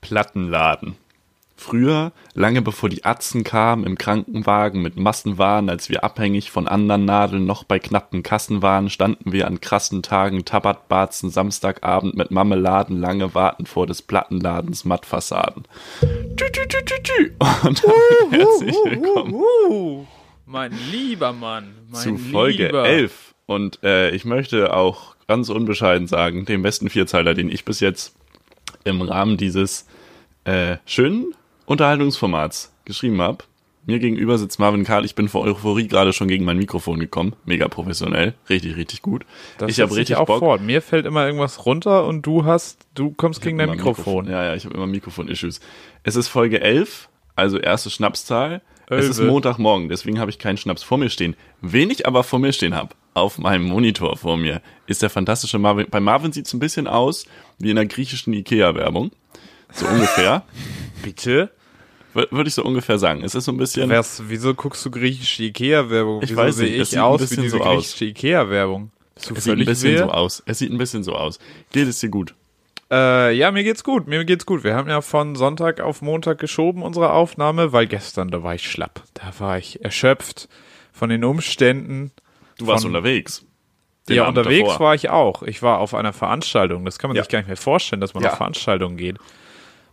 Plattenladen. Früher, lange bevor die Atzen kamen, im Krankenwagen mit Massenwaren, als wir abhängig von anderen Nadeln noch bei knappen Kassen waren, standen wir an krassen Tagen Tabatbarzen Samstagabend mit Marmeladen lange warten vor des Plattenladens Mattfassaden. Tü, tü, tü, tü, tü. Und damit herzlich willkommen mein lieber Mann. Mein zu Folge lieber. 11. Und äh, ich möchte auch ganz unbescheiden sagen, den besten Vierzeiler, den ich bis jetzt im Rahmen dieses äh, schönen Unterhaltungsformats geschrieben habe. Mir gegenüber sitzt Marvin Karl. Ich bin vor Euphorie gerade schon gegen mein Mikrofon gekommen. Mega professionell. Richtig, richtig gut. Das ich habe richtig auch Bock. fort. Mir fällt immer irgendwas runter und du hast, du kommst gegen dein Immer Mikrofon. Ja, ja, ich habe immer Mikrofon-Issues. Es ist Folge 11, also erste Schnapszahl. Es ist. Montagmorgen, deswegen habe ich keinen Schnaps vor mir stehen. Wen ich aber vor mir stehen habe, auf meinem Monitor vor mir, ist der fantastische Marvin. Bei Marvin sieht es ein bisschen aus wie in der griechischen Ikea-Werbung. So ungefähr. Bitte? Wür- Würde ich so ungefähr sagen. Es ist so ein bisschen. Wär's, wieso guckst du griechische Ikea-Werbung? Ich Wieso weiß sehe nicht, es ich aus wie diese so aus. griechische Ikea-Werbung? Es sieht ein bisschen wirr? so aus. Es sieht ein bisschen so aus. Geht es dir gut? Äh, ja, mir geht's gut. Mir geht's gut. Wir haben ja von Sonntag auf Montag geschoben, unsere Aufnahme, weil gestern, da war ich schlapp. Da war ich erschöpft von den Umständen. Du warst Von- unterwegs. Ja, Abend unterwegs davor. war ich auch. Ich war auf einer Veranstaltung. Das kann man Ja. sich gar nicht mehr vorstellen, dass man Ja. auf Veranstaltungen geht.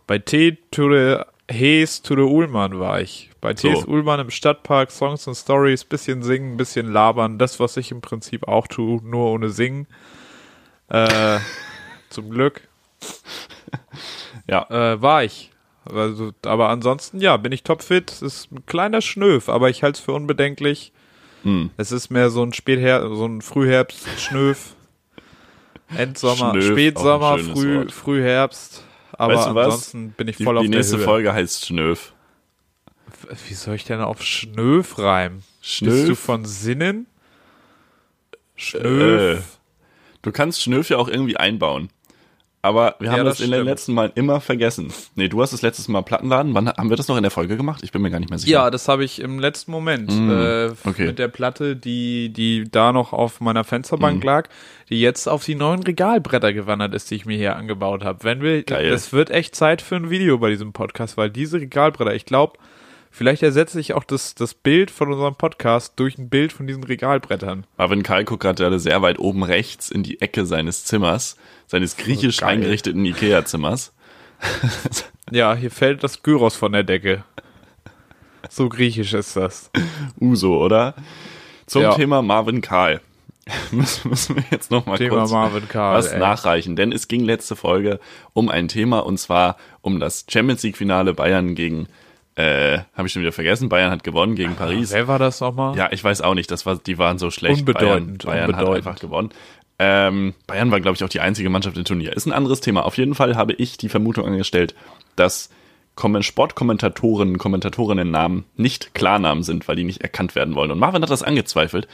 Bei T to the Hes to the Ullmann war ich. Bei T.S. So. Ullmann im Stadtpark, Songs and Stories, bisschen singen, bisschen labern. Das, was ich im Prinzip auch tue, nur ohne singen. Äh, zum Glück. Ja. Äh, war ich. Also, aber ansonsten, ja, bin ich topfit. Es ist ein kleiner Schnöf, aber ich halte es für unbedenklich. Hm. Es ist mehr so ein Späther so ein Frühherbst-Schnöf. Endsommer, Schnöf, Spätsommer, Früh, Wort. Frühherbst. Aber Weißt du was? ansonsten bin ich Die, voll auf die nächste der Höhe. Folge heißt Schnöf. Wie soll ich denn auf Schnöf reimen? Schnöf? Bist du von Sinnen? Schnöf. Äh, du kannst Schnöf ja auch irgendwie einbauen. Aber wir haben Ja, das, das in den letzten Mal immer vergessen. Nee, du hast das letztes Mal Plattenladen. Wann haben wir das noch in der Folge gemacht? Ich bin mir gar nicht mehr sicher. Ja, das habe ich im letzten Moment äh, Mm, okay. mit der Platte, die, die da noch auf meiner Mm. Fensterbank lag, die jetzt auf die neuen Regalbretter gewandert ist, die ich mir hier angebaut habe. Wenn wir, Geil. es wird echt Zeit für ein Video bei diesem Podcast, weil diese Regalbretter, ich glaube, vielleicht ersetze ich auch das, das Bild von unserem Podcast durch ein Bild von diesen Regalbrettern. Marvin Karl guckt gerade sehr weit oben rechts in die Ecke seines Zimmers, seines griechisch geil. eingerichteten Ikea-Zimmers. Ja, hier fällt das Gyros von der Decke. So griechisch ist das. Uso, oder? Zum Ja. Thema Marvin Karl. müssen, müssen wir jetzt noch mal Thema kurz Marvin Karl. was ey. nachreichen, denn es ging letzte Folge um ein Thema und zwar um das Champions League Finale Bayern gegen äh, habe ich schon wieder vergessen, Bayern hat gewonnen gegen Paris. Wer war das nochmal? Ja, ich weiß auch nicht, das war die waren so schlecht. Unbedeutend, Bayern, Bayern hat unbedeutend. einfach gewonnen. Ähm, Bayern war glaube ich auch die einzige Mannschaft im Turnier. Ist ein anderes Thema. Auf jeden Fall habe ich die Vermutung angestellt, dass Kommen- Sportkommentatoren, Kommentatorinnen-Namen nicht Klarnamen sind, weil die nicht erkannt werden wollen. Und Marvin hat das angezweifelt.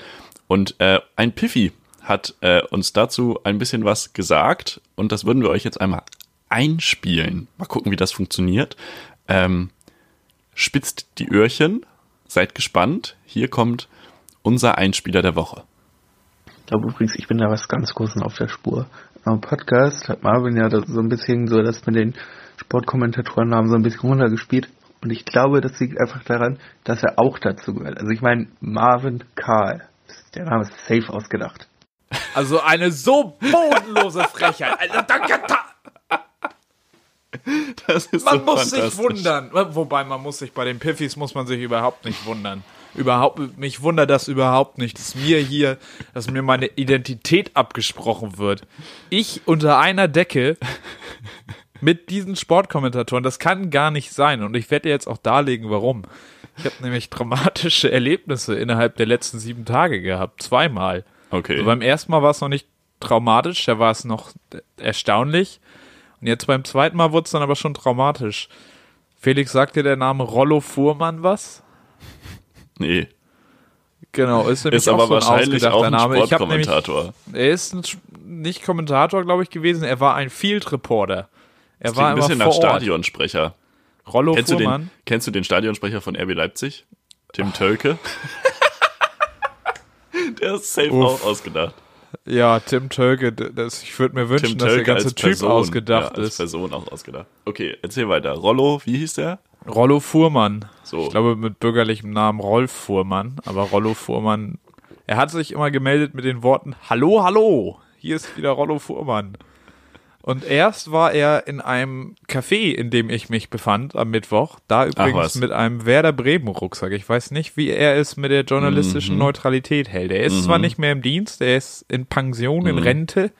Und äh, ein Piffy hat äh, uns dazu ein bisschen was gesagt. Und das würden wir euch jetzt einmal einspielen. Mal gucken, wie das funktioniert. Ähm, spitzt die Öhrchen, seid gespannt. Hier kommt unser Einspieler der Woche. Ich glaube übrigens, ich bin da was ganz Großes auf der Spur. Am Podcast hat Marvin ja das so ein bisschen so das mit den Sportkommentatorennamen so ein bisschen runtergespielt. Und ich glaube, das liegt einfach daran, dass er auch dazu gehört. Also ich meine, Marvin Karl. Der Name ist safe ausgedacht. Also eine so bodenlose Frechheit. Also, danke, ta- Das ist man so muss sich wundern. Wobei man muss sich bei den Piffys muss man sich überhaupt nicht wundern. Überhaupt, mich wundert das überhaupt nicht, dass mir hier, dass mir meine Identität abgesprochen wird. Ich unter einer Decke mit diesen Sportkommentatoren, das kann gar nicht sein. Und ich werde dir jetzt auch darlegen, warum. Ich habe nämlich dramatische Erlebnisse innerhalb der letzten sieben Tage gehabt. Zweimal. Okay. Also beim ersten Mal war es noch nicht traumatisch, da war es noch erstaunlich. Und jetzt beim zweiten Mal wurde es dann aber schon traumatisch. Felix, sagt dir der Name Rollo Fuhrmann was? Nee. Genau, ist nämlich Ist auch aber so ein wahrscheinlich auch ein Name. Hab nämlich, Sportkommentator. er ist ein, nicht Kommentator, glaube ich, gewesen. Er war ein Field Reporter. Er Das war ein bisschen nach. Stadionsprecher. Rollo Kennst du, den, kennst du den Stadionsprecher von RB Leipzig? Tim Tölke? Der ist safe Uff. auch ausgedacht. Ja, Tim Tölke, das, ich würde mir wünschen, Tim dass der ganze Typ Person, ausgedacht ja, als ist. Person auch ausgedacht. Okay, erzähl weiter. Rollo, wie hieß der? Rollo Fuhrmann. So. Ich glaube mit bürgerlichem Namen Rolf Fuhrmann, aber Rollo Fuhrmann, er hat sich immer gemeldet mit den Worten Hallo, hallo, hier ist wieder Rollo Fuhrmann. Und erst war er in einem Café, in dem ich mich befand am Mittwoch, da übrigens mit einem Werder Bremen Rucksack. Ich weiß nicht, wie er es mit der journalistischen Mhm. Neutralität hält. Er ist zwar nicht mehr im Dienst, er ist in Pension, Mhm. in Rente,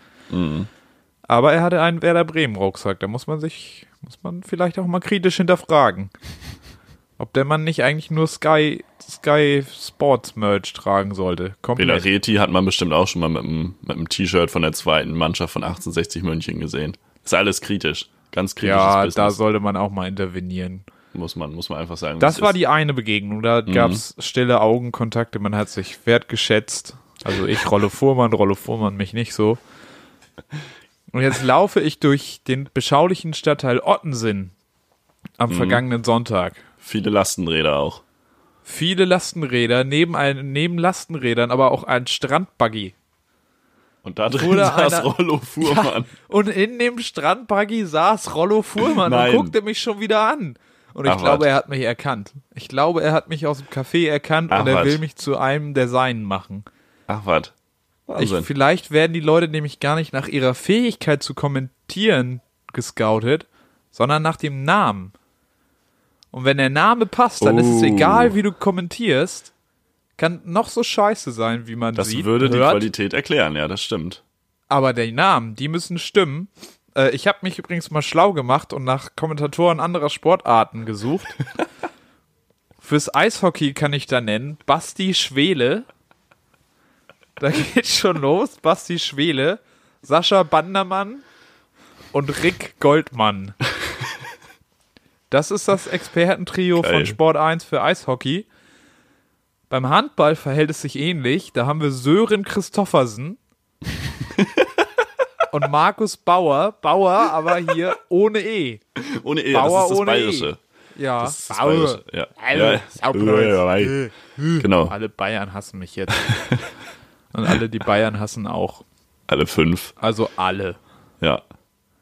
aber er hatte einen Werder Bremen Rucksack. Da muss man sich, muss man vielleicht auch mal kritisch hinterfragen. Ob der Mann nicht eigentlich nur Sky, Sky Sports Merch tragen sollte. Komplett. Belareti hat man bestimmt auch schon mal mit einem, mit einem T-Shirt von der zweiten Mannschaft von 1860 München gesehen. Ist alles kritisch. Ganz kritisches Ja, da Business. sollte man auch mal intervenieren. muss man, muss man einfach sagen. Das war es die eine Begegnung. Da gab's stille Augenkontakte, man hat sich wertgeschätzt. Also ich Rollo Fuhrmann, Rollo Fuhrmann mich nicht so. Und jetzt laufe ich durch den beschaulichen Stadtteil Ottensen am Mhm. vergangenen Sonntag. Viele Lastenräder auch. Viele Lastenräder, neben, ein, neben Lastenrädern aber auch ein Strandbuggy. Und da drin Oder saß einer- Rollo Fuhrmann. Und in dem Strandbuggy saß Rollo Fuhrmann und guckte mich schon wieder an. Und ich Ach, glaube, was. er hat mich erkannt. Ich glaube, er hat mich aus dem Café erkannt Ach, und er was. will mich zu einem der Seinen machen. Ach was. Ich, vielleicht werden die Leute nämlich gar nicht nach ihrer Fähigkeit zu kommentieren gescoutet, sondern nach dem Namen. Und wenn der Name passt, dann ist es Oh. egal, wie du kommentierst. Kann noch so scheiße sein, wie man das sieht. würde die hört. Qualität erklären, ja, das stimmt. Aber die Namen, die müssen stimmen. Äh, ich habe mich übrigens mal schlau gemacht und nach Kommentatoren anderer Sportarten gesucht. Fürs Eishockey kann ich da nennen Basti Schwele. Da geht's schon los. Basti Schwele, Sascha Bandermann und Rick Goldmann. Das ist das Expertentrio Geil. von Sport 1 für Eishockey. Beim Handball verhält es sich ähnlich. Da haben wir Sören Christoffersen und Markus Bauer. Bauer, aber hier ohne E. Ohne E, Bauer das ist das ohne E. Bayerische. Ja, Das das Bauer. Bayerische. Ja. Alter, ja. Saupreis. Genau, Alle Bayern hassen mich jetzt. Und alle, die Bayern hassen auch. alle fünf. Also alle. Ja.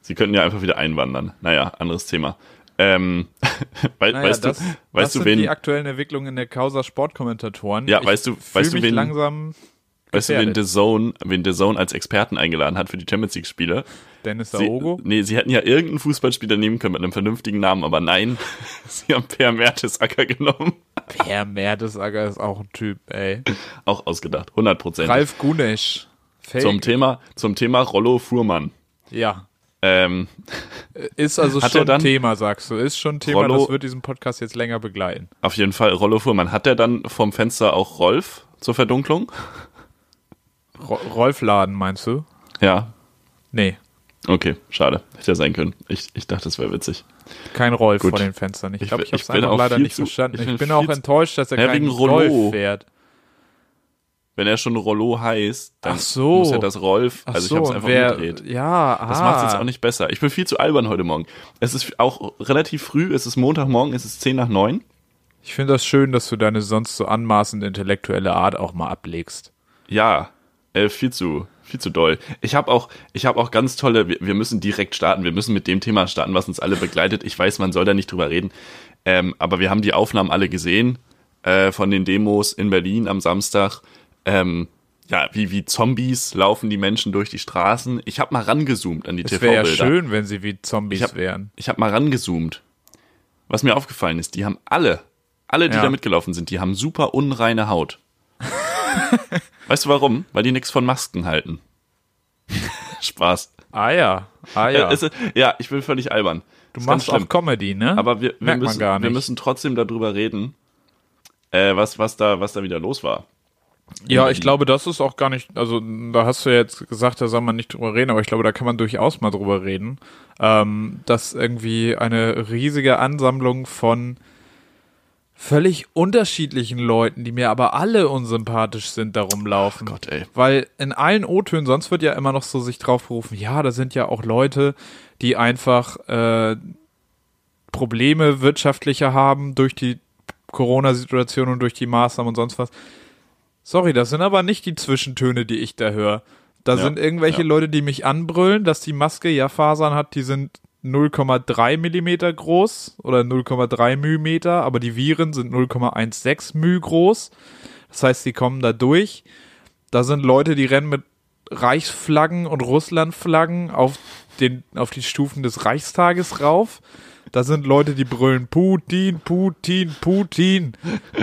Sie könnten ja einfach wieder einwandern. Naja, anderes Thema. Ähm, wei Naja, weißt das, du, weißt du, wen, die aktuellen Entwicklungen in der Causa Sportkommentatoren. Ja, ich weißt du- weißt du, wen- langsam weißt du, wen Zone, wen Zone als Experten eingeladen hat für die Champions League Spiele? Dennis Sie, Aogo. nee, sie hätten ja irgendeinen Fußballspieler nehmen können mit einem vernünftigen Namen, aber nein, sie haben Per Mertesacker genommen. Per Mertesacker ist auch ein Typ, ey. Auch ausgedacht, 100 Prozent. Ralf Gunesch. Fake. Zum Thema, zum Thema Rollo Fuhrmann. Ja. Ähm, Ist also schon dann- Thema, sagst du. Ist schon Thema, Rollo- das wird diesen Podcast jetzt länger begleiten. auf jeden Fall Rollo Fuhrmann. Hat der dann vom Fenster auch Rolf zur Verdunklung? Ro Rolf Laden, meinst du? Ja. Nee, Okay, schade. Hätte ja sein können. Ich, ich dachte, das wäre witzig. kein Rolf Gut. vor den Fenstern. Ich Ich glaube, bin- ich habe es ich einfach leider nicht zu- verstanden. ich Ich bin auch enttäuscht, dass er Ja, wegen Rollo. Fährt. Wenn er schon Rollo heißt, dann so. muss er das Rolf. Also ich so, habe es einfach wer, umgedreht. Ja, aha. Das macht es jetzt auch nicht besser. Ich bin viel zu albern heute Morgen. Es ist auch relativ früh, es ist Montagmorgen, es ist 10 nach 9. Ich finde das schön, dass du deine sonst so anmaßend intellektuelle Art auch mal ablegst. Ja, äh, viel zu, viel zu doll. Ich habe auch, ich habe auch ganz tolle, wir, wir müssen direkt starten, wir müssen mit dem Thema starten, was uns alle begleitet. Ich weiß, man soll da nicht drüber reden, ähm, aber wir haben die Aufnahmen alle gesehen äh, von den Demos in Berlin am Samstag. Ähm, ja, wie, wie Zombies laufen die Menschen durch die Straßen. Ich habe mal rangezoomt an die Es wäre ja TV-Bilder. schön, wenn sie wie Zombies Ich hab- wären. Ich habe mal rangezoomt. Was mir aufgefallen ist, die haben alle, alle, die Ja. da mitgelaufen sind, die haben super unreine Haut. weißt du warum? Weil die nichts von Masken halten. Spaß. Ah ja, ah ja. Ist, ja, ich bin völlig albern. du machst auch Comedy, ne? Aber wir, wir, müssen, gar nicht. wir müssen trotzdem darüber reden, äh, was, was, da, was da wieder los war. Ja, ich glaube, das ist auch gar nicht, also da hast du ja jetzt gesagt, da soll man nicht drüber reden, aber ich glaube, da kann man durchaus mal drüber reden, ähm, dass irgendwie eine riesige Ansammlung von völlig unterschiedlichen Leuten, die mir aber alle unsympathisch sind, darum laufen. Gott, ey. Weil in allen O-Tönen, sonst wird ja immer noch so sich drauf berufen, ja, da sind ja auch Leute, die einfach äh, Probleme wirtschaftlicher haben durch die Corona-Situation und durch die Maßnahmen und sonst was. Sorry, das sind aber nicht die Zwischentöne, die ich da höre. Da Ja, sind irgendwelche ja. Leute, die mich anbrüllen, dass die Maske ja Fasern hat, die sind 0,3 Millimeter groß oder 0,3 Millimeter, aber die Viren sind 0,16 μ groß. Das heißt, die kommen da durch. Da sind Leute, die rennen mit Reichsflaggen und Russlandflaggen auf, den, auf die Stufen des Reichstages rauf. Da sind Leute, die brüllen Putin, Putin, Putin.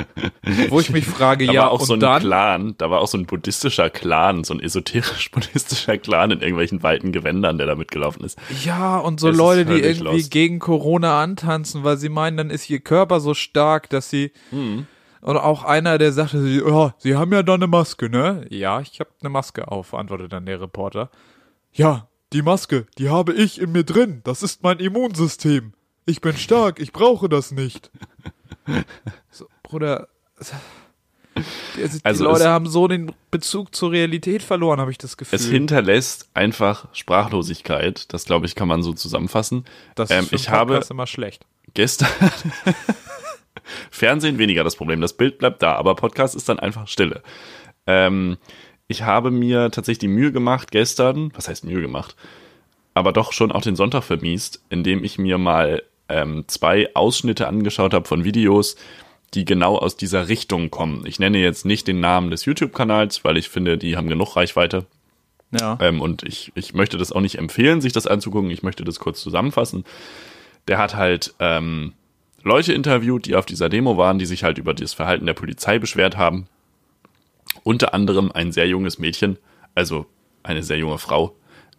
Wo ich mich frage, Da ja, war auch und so ein dann? Clan, da war auch so ein buddhistischer Clan, so ein esoterisch-buddhistischer Clan in irgendwelchen weiten Gewändern, der da mitgelaufen ist. Ja, und so Es Leute, die irgendwie lost. gegen Corona antanzen, weil sie meinen, dann ist ihr Körper so stark, dass sie. Mhm. Und auch einer, der sagte, sie, ja, sie haben ja da eine Maske, ne? Ja, ich habe eine Maske auf, antwortet dann der Reporter. Ja, die Maske, die habe ich in mir drin. Das ist mein Immunsystem. Ich bin stark, ich brauche das nicht. So, Bruder. Die, also die Also Leute es- haben so den Bezug zur Realität verloren, habe ich das Gefühl. Es hinterlässt einfach Sprachlosigkeit. Das, glaube ich, kann man so zusammenfassen. das ähm, ist für ich habe Podcast immer schlecht. gestern Fernsehen weniger das Problem. Das Bild bleibt da, aber Podcast ist dann einfach Stille. Ähm, ich habe mir tatsächlich die Mühe gemacht gestern, was heißt Mühe gemacht, aber doch schon auch den Sonntag vermiest, indem ich mir mal ähm, zwei Ausschnitte angeschaut habe von Videos, die genau aus dieser Richtung kommen. Ich nenne jetzt nicht den Namen des YouTube-Kanals, weil ich finde, die haben genug Reichweite. Ja. Ähm, und ich, ich möchte das auch nicht empfehlen, sich das anzugucken. Ich möchte das kurz zusammenfassen. Der hat halt ähm, Leute interviewt, die auf dieser Demo waren, die sich halt über das Verhalten der Polizei beschwert haben. Unter anderem ein sehr junges Mädchen, also eine sehr junge Frau,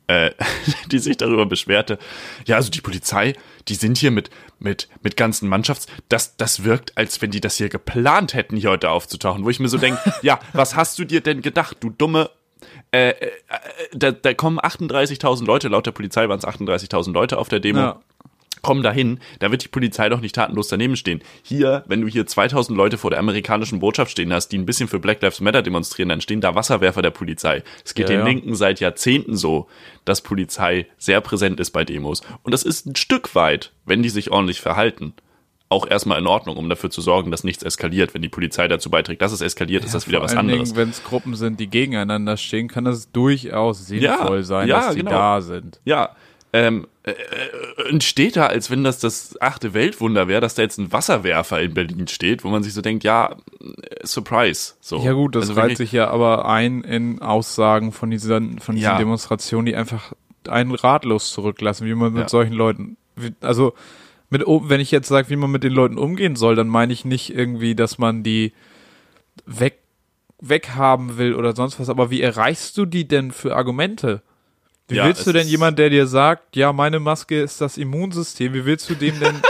äh, die sich darüber beschwerte. Ja, also die Polizei, die sind hier mit, mit, mit ganzen Mannschafts. Das, das wirkt, als wenn die das hier geplant hätten, hier heute aufzutauchen. Wo ich mir so denke, ja, was hast du dir denn gedacht, du dumme äh, äh, da, da kommen 38.000 Leute, laut der Polizei waren es 38.000 Leute auf der Demo. Ja. Kommen dahin, da wird die Polizei doch nicht tatenlos daneben stehen. Hier, wenn du hier 2000 Leute vor der amerikanischen Botschaft stehen hast, die ein bisschen für Black Lives Matter demonstrieren, dann stehen da Wasserwerfer der Polizei. Es geht Ja, den ja. Linken seit Jahrzehnten so, dass Polizei sehr präsent ist bei Demos. Und das ist ein Stück weit, wenn die sich ordentlich verhalten, auch erstmal in Ordnung, um dafür zu sorgen, dass nichts eskaliert. Wenn die Polizei dazu beiträgt, dass es eskaliert, ist das wieder was anderes. Wenn es Gruppen sind, die gegeneinander stehen, kann es durchaus sinnvoll Ja, sein, ja, dass die genau. da sind. Ja, ähm, äh, äh, entsteht da, als wenn das das achte Weltwunder wäre, dass da jetzt ein Wasserwerfer in Berlin steht, wo man sich so denkt, ja, äh, Surprise. So. Ja gut, das Also reiht sich ja aber ein in Aussagen von diesen, von diesen Ja. Demonstrationen, die einfach einen ratlos zurücklassen, wie man mit Ja. solchen Leuten, also mit, um- wenn ich jetzt sage, wie man mit den Leuten umgehen soll, dann meine ich nicht irgendwie, dass man die weg, weghaben will oder sonst was, aber wie erreichst du die denn für Argumente? Wie Ja, willst du denn jemand, der dir sagt, ja, meine Maske ist das Immunsystem, wie willst du dem denn,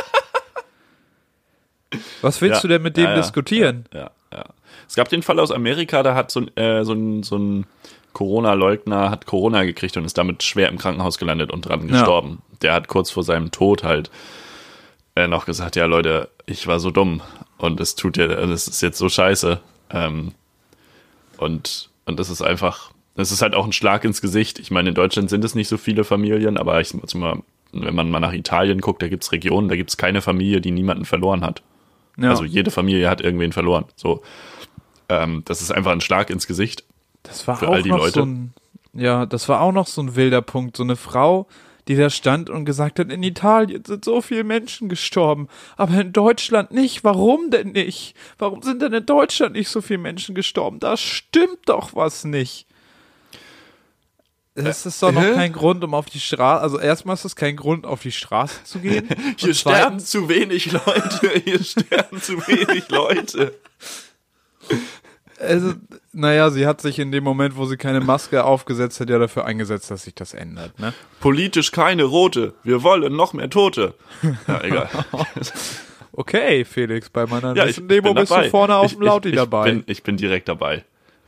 was willst Ja, du denn mit dem ja, ja, diskutieren? Ja, ja. Es gab den Fall aus Amerika, da hat so ein, äh, so ein, so ein Corona-Leugner hat Corona gekriegt und ist damit schwer im Krankenhaus gelandet und dran gestorben. Der hat kurz vor seinem Tod halt äh, noch gesagt, ja Leute, ich war so dumm und es tut ja, es ist jetzt so scheiße. Ähm, und, und das ist einfach, das ist halt auch ein Schlag ins Gesicht. Ich meine, in Deutschland sind es nicht so viele Familien, aber ich mal, wenn man mal nach Italien guckt, da gibt's Regionen, da gibt's keine Familie, die niemanden verloren hat. Ja. Also jede Familie hat irgendwen verloren. So, ähm, das ist einfach ein Schlag ins Gesicht. Das war für auch all die Leute. so ein, ja, das war auch noch so ein wilder Punkt. So eine Frau, die da stand und gesagt hat, in Italien sind so viele Menschen gestorben, aber in Deutschland nicht. Warum denn nicht? Warum sind denn in Deutschland nicht so viele Menschen gestorben? Da stimmt doch was nicht. Das ist doch noch hä? kein Grund, um auf die Straße, also erstmal ist das kein Grund, auf die Straße zu gehen. Hier sterben zu wenig Leute. Hier sterben zu wenig Leute. Also, naja, sie hat sich in dem Moment, wo sie keine Maske aufgesetzt hat, ja dafür eingesetzt, dass sich das ändert, ne? Politisch keine rote. Wir wollen noch mehr Tote. Ja, egal. Okay, Felix, bei meiner Ja, ich nächsten Demo bin bist dabei. du vorne auf dem Lauti ich, dabei. Ich bin, ich bin direkt dabei.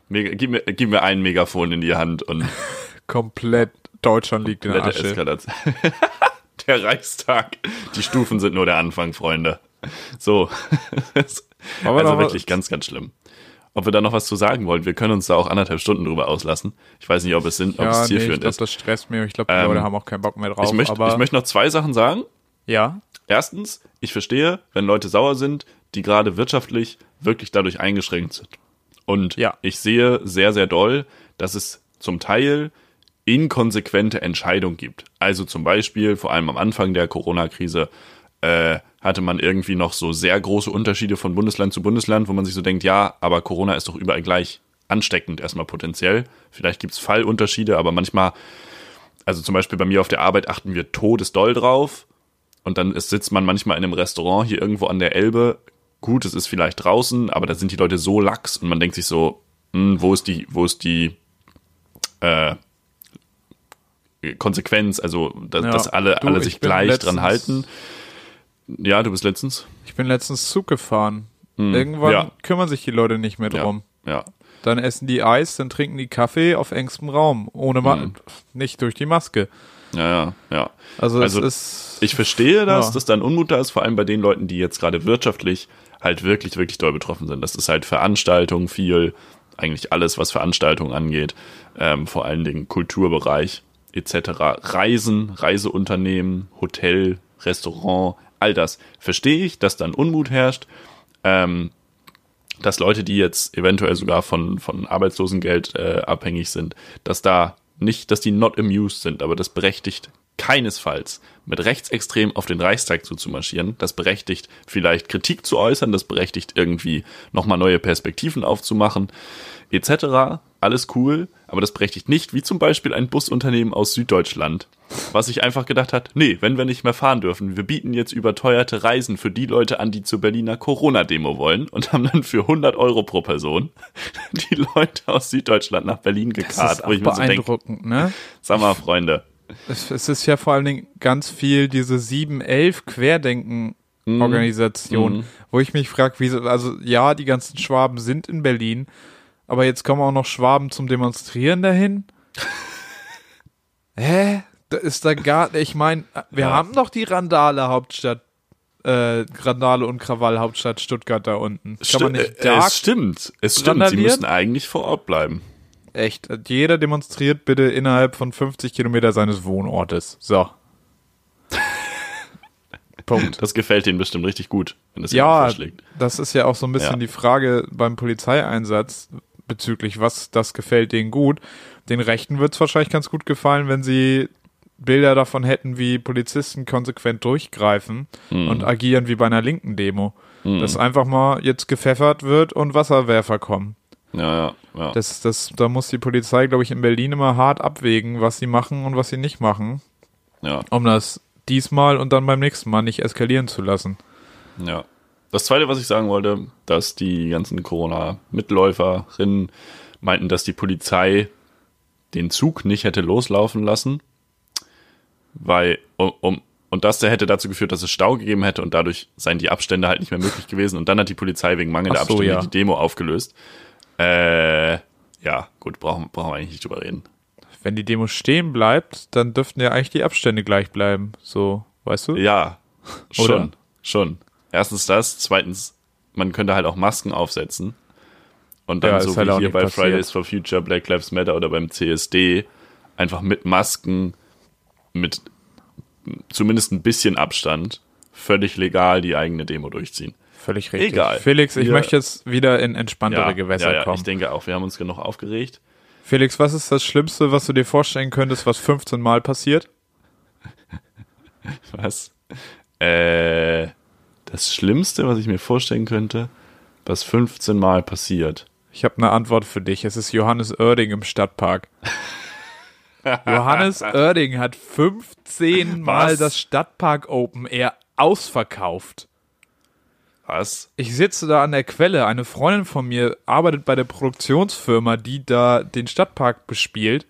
Mega, gib, mir, gib mir ein Megafon in die Hand und Komplett Deutschland liegt in der Asche. Eskalation. Der Reichstag. Die Stufen sind nur der Anfang, Freunde. So. Also wirklich was- ganz, ganz schlimm. Ob wir da noch was zu sagen wollen, wir können uns da auch anderthalb Stunden drüber auslassen. Ich weiß nicht, ob es, sind, ob Ja, es nee, ich zielführend glaube, ist. das stresst mir. Ich glaube, die Ähm, Leute haben auch keinen Bock mehr drauf. Ich möchte, ich möchte noch zwei Sachen sagen. ja, Erstens, ich verstehe, wenn Leute sauer sind, die gerade wirtschaftlich wirklich dadurch eingeschränkt sind. Und Ja. ich sehe sehr, sehr doll, dass es zum Teil inkonsequente Entscheidung gibt. Also zum Beispiel, vor allem am Anfang der Corona-Krise, äh, hatte man irgendwie noch so sehr große Unterschiede von Bundesland zu Bundesland, wo man sich so denkt, ja, aber Corona ist doch überall gleich ansteckend erstmal potenziell. Vielleicht gibt's Fallunterschiede, aber manchmal, also zum Beispiel bei mir auf der Arbeit achten wir todesdoll drauf. Und dann ist, sitzt man manchmal in einem Restaurant hier irgendwo an der Elbe. Gut, es ist vielleicht draußen, aber da sind die Leute so lax und man denkt sich so, hm, wo ist die, wo ist die äh, Konsequenz, also dass, Ja. dass alle, Du, alle ich sich gleich letztens- dran halten. Ja, du bist letztens. Ich bin letztens Zug gefahren. Irgendwann ja. kümmern sich die Leute nicht mehr drum. Ja. Dann essen die Eis, dann trinken die Kaffee auf engstem Raum, ohne Ma Mhm. nicht durch die Maske. Ja, ja, ja. Also, Also, ist Ich verstehe das, Ja. dass da ein Unmut da ist, vor allem bei den Leuten, die jetzt gerade wirtschaftlich halt wirklich, wirklich doll betroffen sind. Das ist halt Veranstaltung viel, eigentlich alles, was Veranstaltungen angeht, ähm, vor allen Dingen Kulturbereich etc. Reisen, Reiseunternehmen, Hotel, Restaurant, all das. Verstehe ich, dass dann Unmut herrscht. Ähm, dass Leute, die jetzt eventuell sogar von, von Arbeitslosengeld äh, abhängig sind, dass da nicht, dass die not amused sind, aber das berechtigt keinesfalls mit rechtsextrem auf den Reichstag zuzumarschieren. Das berechtigt vielleicht Kritik zu äußern, das berechtigt irgendwie nochmal neue Perspektiven aufzumachen, etc. Alles cool, aber das berechtigt nicht, wie zum Beispiel ein Busunternehmen aus Süddeutschland, was sich einfach gedacht hat, nee, wenn wir nicht mehr fahren dürfen, wir bieten jetzt überteuerte Reisen für die Leute an, die zur Berliner Corona-Demo wollen und haben dann für 100 Euro pro Person die Leute aus Süddeutschland nach Berlin das gekarrt, ist wo ich mir so beeindruckend, ne? sag mal, Freunde, Es, es ist ja vor allen Dingen ganz viel diese 7-11 Querdenken-Organisation, Mhm. wo ich mich frage, wieso, also ja, die ganzen Schwaben sind in Berlin, aber jetzt kommen auch noch Schwaben zum Demonstrieren dahin? Hä? Da ist da gar, ich meine, wir Ja. haben doch die Randale Hauptstadt, äh, Randale und Krawall Hauptstadt Stuttgart da unten. Kann man nicht äh, da es stimmt, es stimmt, sie müssen eigentlich vor Ort bleiben. Echt, jeder demonstriert bitte innerhalb von 50 Kilometer seines Wohnortes. So. Punkt. Das gefällt ihnen bestimmt richtig gut, wenn das Ja, vorschlägt. das ist ja auch so ein bisschen Ja. die Frage beim Polizeieinsatz bezüglich, was das gefällt denen gut. Den Rechten wird es wahrscheinlich ganz gut gefallen, wenn sie Bilder davon hätten, wie Polizisten konsequent durchgreifen Hm. und agieren wie bei einer linken Demo. Dass einfach mal jetzt gepfeffert wird und Wasserwerfer kommen. Ja, ja, ja. Das, das, da muss die Polizei, glaube ich, in Berlin immer hart abwägen, was sie machen und was sie nicht machen, ja. um das diesmal und dann beim nächsten Mal nicht eskalieren zu lassen. Ja. Das zweite, was ich sagen wollte, dass die ganzen Corona-Mitläuferinnen meinten, dass die Polizei den Zug nicht hätte loslaufen lassen, weil, um, um und das der hätte dazu geführt, dass es Stau gegeben hätte und dadurch seien die Abstände halt nicht mehr möglich gewesen und dann hat die Polizei wegen mangelnder so, Abstände ja. die Demo aufgelöst. Äh, ja, gut, brauchen, brauchen wir eigentlich nicht drüber reden. Wenn die Demo stehen bleibt, dann dürften ja eigentlich die Abstände gleich bleiben. So, weißt du? Ja, schon, Oder? schon. Erstens das, zweitens, man könnte halt auch Masken aufsetzen und dann Ja, so halt wie auch hier bei passiert. Fridays for Future, Black Lives Matter oder beim CSD einfach mit Masken, mit zumindest ein bisschen Abstand, völlig legal die eigene Demo durchziehen. Völlig richtig. Egal. Felix, ich Wir- möchte jetzt wieder in entspanntere Gewässer ja, ja, kommen. ich denke auch, wir haben uns genug aufgeregt. Felix, was ist das Schlimmste, was du dir vorstellen könntest, was 15 Mal passiert? Was? Äh, das Schlimmste, was ich mir vorstellen könnte, was 15 Mal passiert. Ich habe eine Antwort für dich. Es ist Johannes Oerding im Stadtpark. Johannes Oerding hat 15 Mal Was? das Stadtpark Open Air ausverkauft. Was? Ich sitze da an der Quelle. Eine Freundin von mir arbeitet bei der Produktionsfirma, die da den Stadtpark bespielt.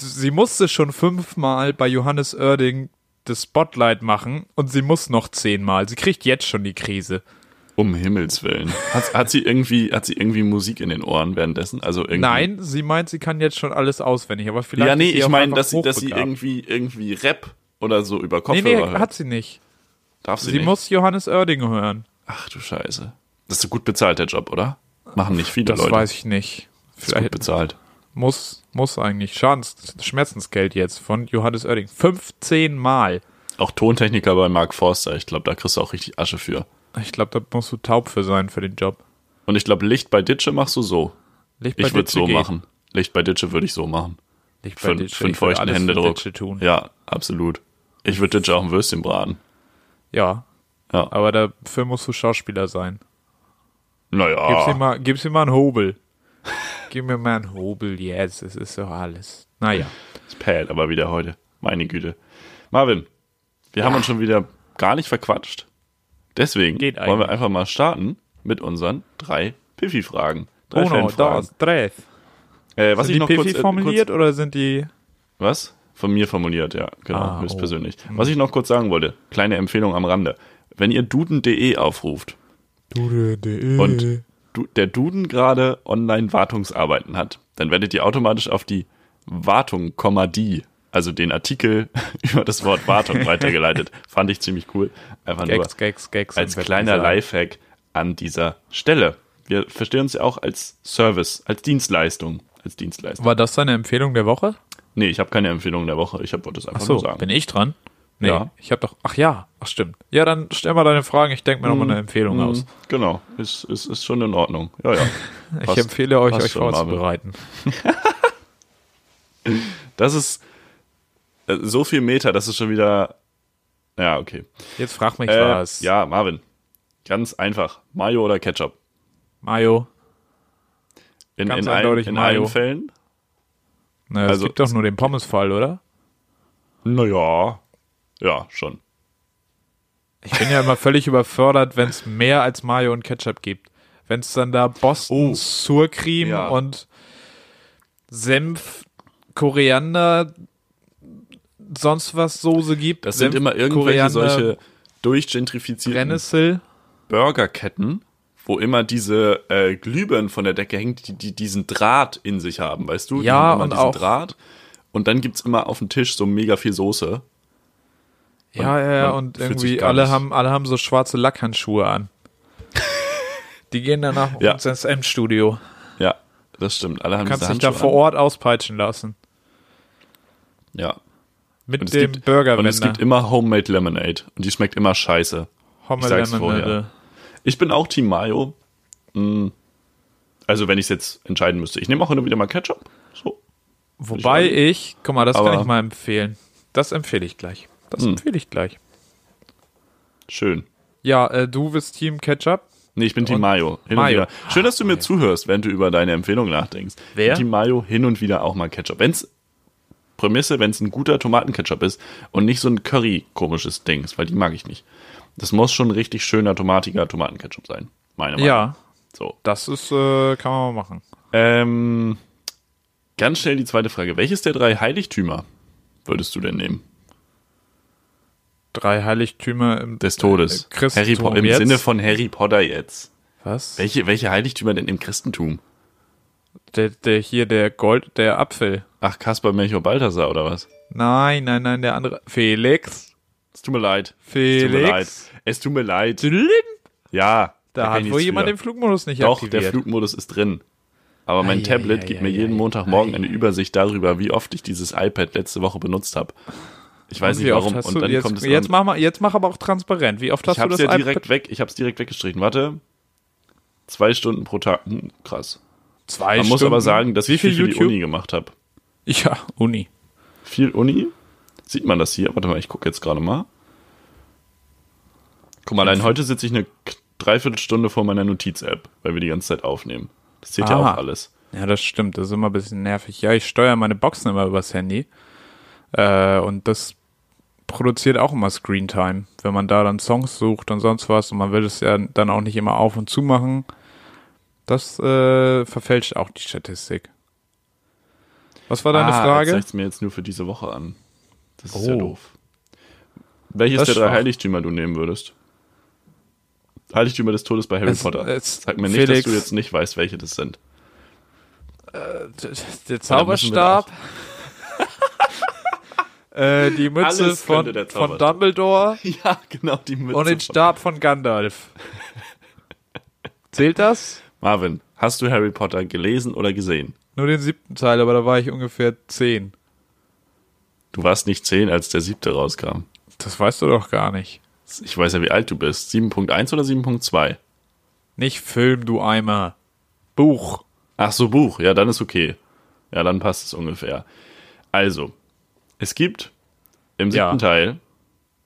Sie musste schon fünfmal bei Johannes Oerding das Spotlight machen und sie muss noch zehnmal. Sie kriegt jetzt schon die Krise. Um Himmels Willen. Hat, hat, sie irgendwie, hat sie irgendwie Musik in den Ohren währenddessen? Also irgendwie, Nein, sie meint, sie kann jetzt schon alles auswendig, aber vielleicht. Ja, nee, ich meine, dass sie, dass sie irgendwie, irgendwie Rap oder so über Nee, Kopfhörer nee, hört. hat sie nicht. Darf sie, Sie nicht? muss Johannes Oerding hören. Ach du Scheiße. Das ist so gut bezahlt, der Job, oder? Machen nicht viele Das Leute. weiß ich nicht. Das ist gut Vielleicht bezahlt. muss, muss eigentlich. Schadens, Schmerzensgeld jetzt von Johannes Oerding. 15 Mal. Auch Tontechniker bei Mark Forster. Ich glaube, da kriegst du auch richtig Asche für. Ich glaube, da musst du taub für sein für den Job. Und ich glaube, Licht bei Ditsche machst du so. Licht bei Ich würde Ditsche so geht. machen. Licht bei Ditsche würde ich so machen. Nicht Für, Ditsche, für einen ich würde feuchten Händedruck. Ditsche tun. Ja, absolut. Ich würde Ditsche auch ein Würstchen braten. Ja, Ja. aber dafür musst du Schauspieler sein. Gib's ihm Naja. mal, gib's ihm mal einen Hobel. Gib mir mal einen Hobel, yes, es ist doch alles. Naja. Es pält aber wieder heute. Meine Güte. Marvin, wir haben uns schon wieder gar nicht verquatscht. Deswegen wollen wir einfach mal starten mit unseren drei Piffy-Fragen. Drei Uno, das, tres. Äh, was sind ich die noch Piffy kurz, äh, formuliert oder sind die... kurz, was? Von mir formuliert, ja, genau, Ah, oh. höchstpersönlich. Was ich noch kurz sagen wollte, kleine Empfehlung am Rande. Wenn ihr duden.de aufruft und du, der Duden gerade online Wartungsarbeiten hat, dann werdet ihr automatisch auf die Wartung, die, also den Artikel über das Wort Wartung weitergeleitet. Fand ich ziemlich cool. Einfach nur Gags, Gags, Gags. als kleiner. Lifehack an dieser Stelle. Wir verstehen uns ja auch als Service, als Dienstleistung. Als Dienstleistung. War das deine Empfehlung der Woche? Nee, ich habe keine Empfehlung der Woche. Ich hab- wollte es einfach Ach so, nur sagen. bin ich dran? Nee, Ja. ich habe doch... Ach ja, ach stimmt. Ja, dann stell mal deine Fragen, ich denke mir noch mal eine Empfehlung Mhm, aus. Genau, ist, ist, ist schon in Ordnung. Ja, ja. Ich Passt- empfehle euch, euch vorzubereiten. Das ist äh, so viel Meter, das ist schon wieder. Ja, okay. Jetzt frag mich Äh, was. ja, Marvin. Ganz einfach. Mayo oder Ketchup? Mayo. In, Ganz in, eindeutig in Mayo. allen Fällen? Na, es Also- gibt doch nur den Pommesfall, oder? Naja. Ja, schon. Ich bin ja immer völlig überfordert, wenn es mehr als Mayo und Ketchup gibt. Wenn es dann da Boston Oh. Sour Cream Ja. und Senf, Koriander, sonst was Soße gibt. Das sind Senf, immer irgendwelche Koriander, solche durchgentrifizierten Brennnessel. Burgerketten, wo immer diese äh, Glühbirnen von der Decke hängen, die, die diesen Draht in sich haben, weißt du? Die Ja, immer und diesen auch- Draht. Und dann gibt's immer auf dem Tisch so mega viel Soße. Ja, ja, ja, man und irgendwie alle nicht- haben, alle haben so schwarze Lackhandschuhe an. Die gehen danach Ja. ins SM-Studio. Ja, das stimmt. Alle haben Du kannst dich da vor Ort auspeitschen lassen. Ja. Mit Und es dem gibt- Und es gibt immer Homemade Lemonade. Und die schmeckt immer scheiße. Sag's Lemonade. vorher. Ich bin auch Team Mayo. Mm. Also wenn ich es jetzt entscheiden müsste. Ich nehme auch und wieder mal Ketchup. So. Wobei ich ich, guck mal, das Aber- kann ich mal empfehlen. Das empfehle ich gleich. Das Hm. empfehle ich gleich. Schön. Ja, äh, du bist Team Ketchup. Nee, ich bin Team Mayo. Hin Mayo. Und wieder. Schön, dass du mir zuhörst, wenn du über deine Empfehlung nachdenkst. Wer? Team Mayo hin und wieder auch mal Ketchup. Wenn's Prämisse, wenn es ein guter Tomatenketchup ist und nicht so ein Curry-komisches Ding, weil die mag ich nicht. Das muss schon richtig schöner, tomatiger Tomatenketchup sein. Meine Meinung. Ja, So. das ist, äh, kann man mal machen. Ähm, ganz schnell die zweite Frage. Welches der drei Heiligtümer würdest du denn nehmen? Drei Heiligtümer im Des Todes. Äh, Christentum Harry Po- Im jetzt? Sinne von Harry Potter jetzt. Was? Welche, welche Heiligtümer denn im Christentum? Der, der hier, der Gold, der Apfel. Ach, Kaspar Melchior Balthasar oder was? Nein, nein, nein, der andere. Felix. Es tut mir leid. Es tut mir leid. Felix. Es tut mir leid. Ja. Da kann hat wohl jemand den Flugmodus nicht Doch, aktiviert. der Flugmodus ist drin. Aber mein Ei, Tablet ei, gibt ei, mir jeden. Montagmorgen Ei. eine Übersicht darüber, wie oft ich dieses iPad letzte Woche benutzt habe. Ich weiß nicht warum. Und dann jetzt, kommt es jetzt, mach mal, jetzt mach aber auch transparent. Wie oft hast Ich du das ja direkt iPad? weg. Ich hab's direkt weggestrichen. Warte. Zwei Stunden pro Tag. Hm, krass. Zwei Man muss Stunden. aber sagen, dass Wie ich viel viel für die? Uni gemacht habe. Ja, Uni. Viel Uni? Sieht man das hier? Warte mal, ich gucke jetzt gerade mal. Guck mal, allein heute sitze ich eine Dreiviertelstunde vor meiner Notiz-App, weil wir die ganze Zeit aufnehmen. Das zählt ja Ah. auch alles. Ja, das stimmt. Das ist immer ein bisschen nervig. Ja, ich steuere meine Boxen immer übers Handy. Äh, und das produziert auch immer Screentime. Wenn man da dann Songs sucht und sonst was und man will es ja dann auch nicht immer auf und zu machen, das äh, verfälscht auch die Statistik. Was war deine ah, Frage? Jetzt zeigt's mir jetzt nur für diese Woche an. Das ist ja Oh. doof. Welches Das der drei schwach. Heiligtümer du nehmen würdest? Heiligtümer des Todes bei Harry Es- Potter. es- Sag mir nicht, Felix- dass du jetzt nicht weißt, welche das sind. der Zauberstab. äh, die Mütze von, von. Dumbledore Ja, genau, die Mütze. und den Stab von Gandalf. Zählt das? Marvin, hast du Harry Potter gelesen oder gesehen? Nur den siebten Teil, aber da war ich ungefähr zehn. Du warst nicht zehn, als der siebte rauskam. Das weißt du doch gar nicht. Ich weiß ja, wie alt du bist. 7.1 oder 7.2? Nicht Film, du Eimer. Buch. Ach so, Buch. Ja, dann ist okay. Ja, dann passt es ungefähr. Also, es gibt im siebten Ja. Teil,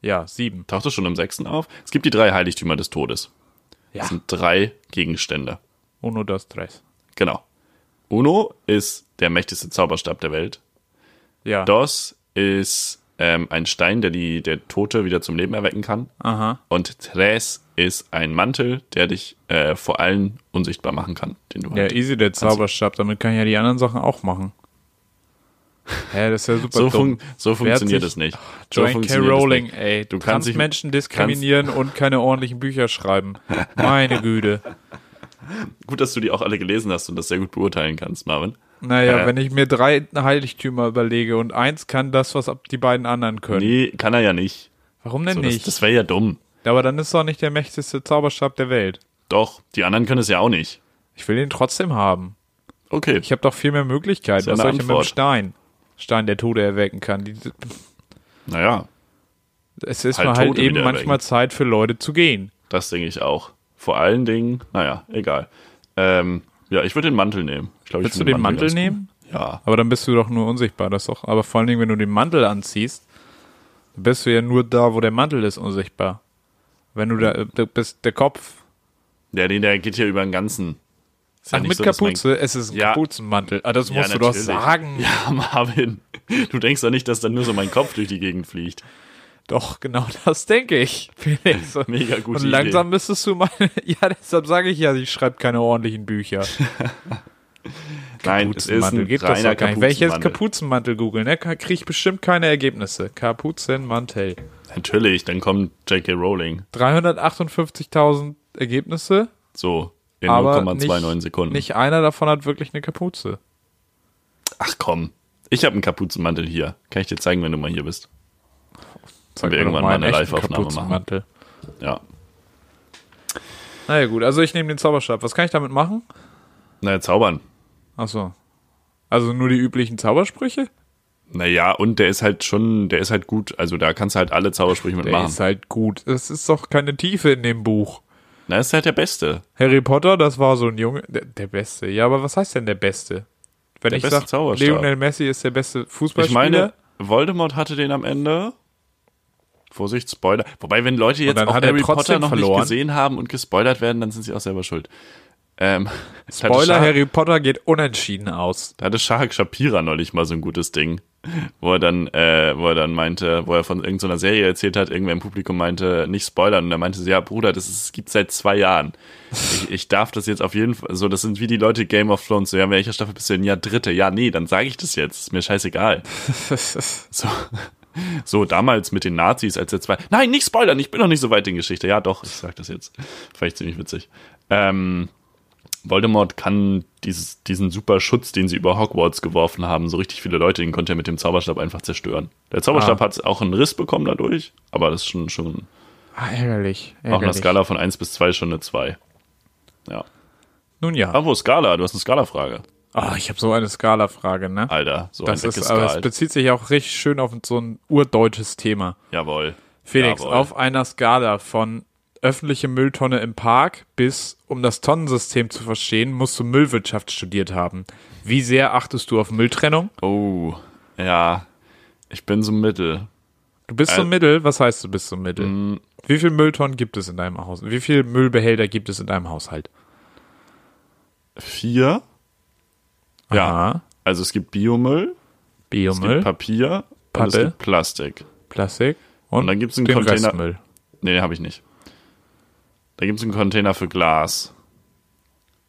Ja, sieben. taucht es schon im sechsten auf, es gibt die drei Heiligtümer des Todes. Ja. Das sind drei Gegenstände. Uno, dos, tres. Genau. Uno ist der mächtigste Zauberstab der Welt. Ja. Dos ist ähm, ein Stein, der die der Tote wieder zum Leben erwecken kann. Aha. Und Tres ist ein Mantel, der dich äh, vor allen unsichtbar machen kann, den du Ja, halt. easy, der Zauberstab. Damit kann ich ja die anderen Sachen auch machen. Hä, das ist ja super So, fun so funktioniert es nicht. So Joanne K. Rowling, ey. Du kannst Menschen diskriminieren und keine ordentlichen Bücher schreiben. Meine Güte. Gut, dass du die auch alle gelesen hast und das sehr gut beurteilen kannst, Marvin. Naja, Äh. wenn ich mir drei Heiligtümer überlege und eins kann das, was die beiden anderen können. Nee, kann er ja nicht. Warum denn So, das nicht? das wäre ja dumm. Aber dann ist doch nicht der mächtigste Zauberstab der Welt. Doch, die anderen können es ja auch nicht. Ich will den trotzdem haben. Okay. Ich habe doch viel mehr Möglichkeiten. Was soll ich mit dem. Stein? Stein, der Tode erwecken kann. Die, naja, es ist Halt mal halt eben manchmal erwecken. Zeit für Leute zu gehen. das denke ich auch. Vor allen Dingen, naja, egal. Ähm, ja, ich würde den Mantel nehmen. Glaub, Willst du den Mantel gut. nehmen? Ja. Aber dann bist du doch nur unsichtbar. Das doch, aber vor allen Dingen, wenn du den Mantel anziehst, bist du ja nur da, wo der Mantel ist, unsichtbar. Wenn du da, du bist der Kopf. Der, den, der geht hier über den ganzen. Ist ja Ach, nicht mit so, dass mein- Kapuze? Es ist ein Ja. Kapuzenmantel. Ah, das Ja, musst du doch natürlich. sagen. Ja, Marvin. Du denkst doch nicht, dass dann nur so mein Kopf durch die Gegend fliegt. Doch, genau das denke ich. Felix. Mega gute Und langsam müsstest du mal. Ja, deshalb sage ich ja, ich schreibe keine ordentlichen Bücher. Nein, es ist ein Kapuzenmantel geht das reiner. Wenn ich jetzt Kapuzenmantel. Kapuzenmantel google, ne, kriege ich bestimmt keine Ergebnisse. Kapuzenmantel. Natürlich, dann kommt J.K. Rowling. 358.000 Ergebnisse, So, in aber 0,29 nicht, Sekunden. nicht einer davon hat wirklich eine Kapuze. Ach komm. Ich habe einen Kapuzenmantel hier. Kann ich dir zeigen, wenn du mal hier bist. Sag wir irgendwann mal eine Live-Aufnahme machen. Kapuzenmantel. Ja. Naja gut, also ich nehme den Zauberstab. Was kann ich damit machen? Naja, zaubern. Achso. Also nur die üblichen Zaubersprüche? Naja, und der ist halt schon, der ist halt gut. Also da kannst du halt alle Zaubersprüche Der mitmachen. ist halt gut. Es ist doch keine Tiefe in dem Buch. Na, ist halt der Beste. Harry Potter, das war so ein Junge. Der, der Beste. Ja, aber was heißt denn der Beste? Wenn Der ich beste sage. Lionel Messi ist der beste Fußballspieler. Ich meine, Voldemort hatte den am Ende. Vorsicht, Spoiler. Wobei, wenn Leute jetzt auch Harry Potter noch verloren. nicht gesehen haben und gespoilert werden, dann sind sie auch selber schuld. Ähm, Spoiler, Shah- Harry Potter geht unentschieden aus. Da hatte Shahak Shapira neulich mal so ein gutes Ding, wo er dann, äh, wo er dann meinte, wo er von irgendeiner Serie erzählt hat, irgendwer im Publikum meinte, nicht spoilern. Und er meinte so, ja, Bruder, das ist, das gibt's seit zwei Jahren. Ich, ich darf das jetzt auf jeden Fall, so, das sind wie die Leute Game of Thrones, so, ja, in welcher Staffel bist du denn? Ja, dritte. Ja, nee, dann sage ich das jetzt. Ist mir scheißegal. So. So, damals mit den Nazis, als er zwei. Nein, nicht spoilern, ich bin noch nicht so weit in Geschichte. Ja, doch, ich sag das jetzt. Ich ziemlich witzig. Ähm, Voldemort kann dieses, diesen super Schutz, den sie über Hogwarts geworfen haben, so richtig viele Leute, den konnte er mit dem Zauberstab einfach zerstören. Der Zauberstab Ah. hat auch einen Riss bekommen dadurch, aber das ist schon, schon Ah, ärgerlich. auf einer. Skala von 1 bis 2 schon eine 2. Ja. Nun ja. Bravo, Skala, du hast eine Skala-Frage. Ah, ich habe so eine Skala-Frage, ne? Alter, so das ein ist, aber es bezieht sich auch richtig schön auf so ein urdeutsches Thema. Jawohl. Felix, Jawohl. auf einer Skala von öffentliche Mülltonne im Park bis, um das Tonnensystem zu verstehen, musst du Müllwirtschaft studiert haben. Wie sehr achtest du auf Mülltrennung? Oh, ja. Ich bin so mittel. Du bist so Äh, Mittel. Was heißt du bist so Mittel? Wie viel Mülltonnen gibt es in deinem Haus? Wie viel Müllbehälter gibt es in deinem Haushalt? Vier. Ja. Aha. Also es gibt Biomüll, es Biomüll, gibt Papier und es Pappe. gibt Plastik. Plastik und, Und dann gibt's einen den Container- Restmüll. Nee, habe ich nicht. Da gibt es einen Container für Glas.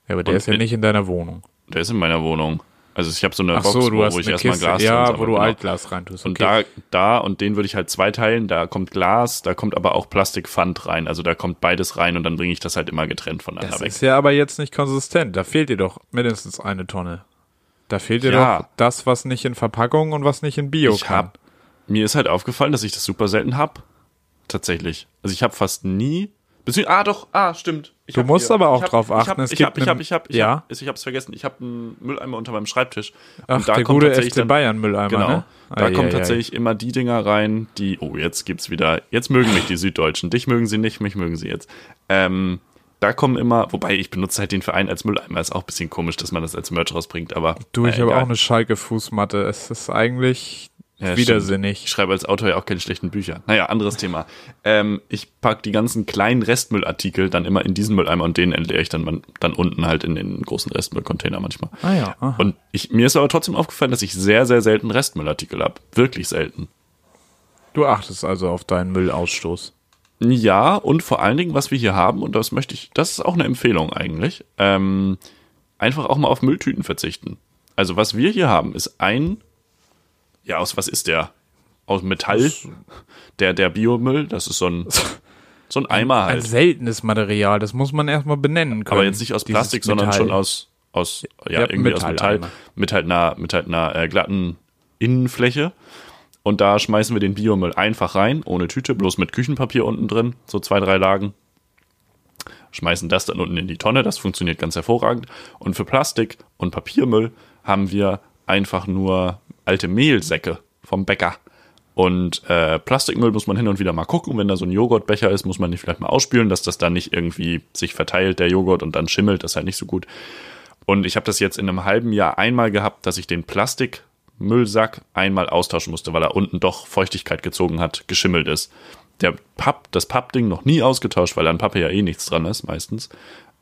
Ja, aber der Und ist ja in- nicht in deiner Wohnung. Der ist in meiner Wohnung. Also ich habe so eine Ach Box, so, du wo, wo ich erstmal. Glas ja, drin wo du genau. Altglas reintust. Und Okay. da, da und den würde ich halt zweiteilen. Da kommt Glas, da kommt aber auch Plastikpfand rein. Also da kommt beides rein und dann bringe ich das halt immer getrennt voneinander das weg. ist ja aber jetzt nicht konsistent. Da fehlt dir doch mindestens eine Tonne. Da fehlt dir Ja. doch das, was nicht in Verpackung und was nicht in Bio Ich kann. hab, mir ist halt aufgefallen, dass ich das super selten hab. Tatsächlich. Also ich habe fast nie. Beziehungsweise, ah, doch, ah, stimmt. Ich Du musst hier- aber auch hab- drauf achten, es Ich habe, ich habe, ich habe, ich ja. habe, ich habe es vergessen. Ich habe einen Mülleimer unter meinem Schreibtisch. Ach, der kommt gute tatsächlich FC dann- Bayern Mülleimer, Genau. ne? Da Ei, kommen ei. tatsächlich immer die Dinger rein, die, oh, jetzt gibt's wieder, jetzt mögen mich die Süddeutschen. Dich mögen sie nicht, mich mögen sie jetzt. Ähm, da kommen immer, wobei ich benutze halt den Verein als Mülleimer, ist auch ein bisschen komisch, dass man das als Merch rausbringt, aber. Du, ich na, habe auch eine Schalke-Fußmatte. Es ist eigentlich Ja, widersinnig. Ich schreibe als Autor ja auch keine schlechten Bücher. Naja, anderes Thema. Ähm, ich pack die ganzen kleinen Restmüllartikel dann immer in diesen Mülleimer und den entleere ich dann, dann unten halt in den großen Restmüllcontainer manchmal. Ah ja. aha. Und ich, mir ist aber trotzdem aufgefallen, dass ich sehr, sehr selten Restmüllartikel habe. Wirklich selten. Du achtest also auf deinen Müllausstoß. Ja, und vor allen Dingen, was wir hier haben, und das möchte ich, das ist auch eine Empfehlung eigentlich, ähm, einfach auch mal auf Mülltüten verzichten. Also was wir hier haben, ist ein, ja, aus was ist der? Aus Metall, der, der Biomüll, das ist so ein, so ein Eimer Ein halt. seltenes Material, das muss man erstmal benennen können. Aber jetzt nicht aus Plastik, sondern Metall. schon aus, aus, ja, Ja, irgendwie aus Metall, Metalleimer. mit halt einer, mit halt einer äh, glatten Innenfläche. Und da schmeißen wir den Biomüll einfach rein, ohne Tüte, bloß mit Küchenpapier unten drin, so zwei, drei Lagen. Schmeißen das dann unten in die Tonne, das funktioniert ganz hervorragend. Und für Plastik und Papiermüll haben wir einfach nur alte Mehlsäcke vom Bäcker. Und äh, Plastikmüll muss man hin und wieder mal gucken. Wenn da so ein Joghurtbecher ist, muss man den vielleicht mal ausspülen, dass das dann nicht irgendwie sich verteilt, der Joghurt, und dann schimmelt. Das ist halt nicht so gut. Und ich habe das jetzt in einem halben Jahr einmal gehabt, dass ich den Plastikmüllsack einmal austauschen musste, weil er unten doch Feuchtigkeit gezogen hat, geschimmelt ist. Der Papp, das Pappding noch nie ausgetauscht, weil an Pappe ja eh nichts dran ist, meistens.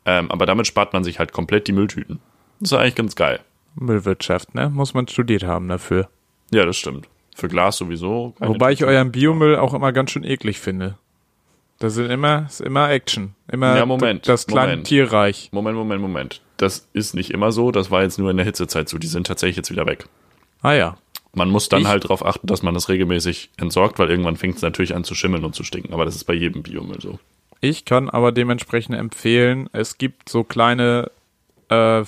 Ähm, aber damit spart man sich halt komplett die Mülltüten. Das ist eigentlich ganz geil. Müllwirtschaft, ne? Muss man studiert haben dafür. Ja, das stimmt. Für Glas sowieso. Wobei ich euren Biomüll auch immer ganz schön eklig finde. Das sind immer, ist immer Action. Immer Ja, Moment, das kleine Moment. Tierreich. Moment, Moment, Moment. Das ist nicht immer so. Das war jetzt nur in der Hitzezeit so. Die sind tatsächlich jetzt wieder weg. Ah ja. Man muss dann Ich- halt darauf achten, dass man das regelmäßig entsorgt, weil irgendwann fängt es natürlich an zu schimmeln und zu stinken. Aber das ist bei jedem Biomüll so. Ich kann aber dementsprechend empfehlen, es gibt so kleine äh,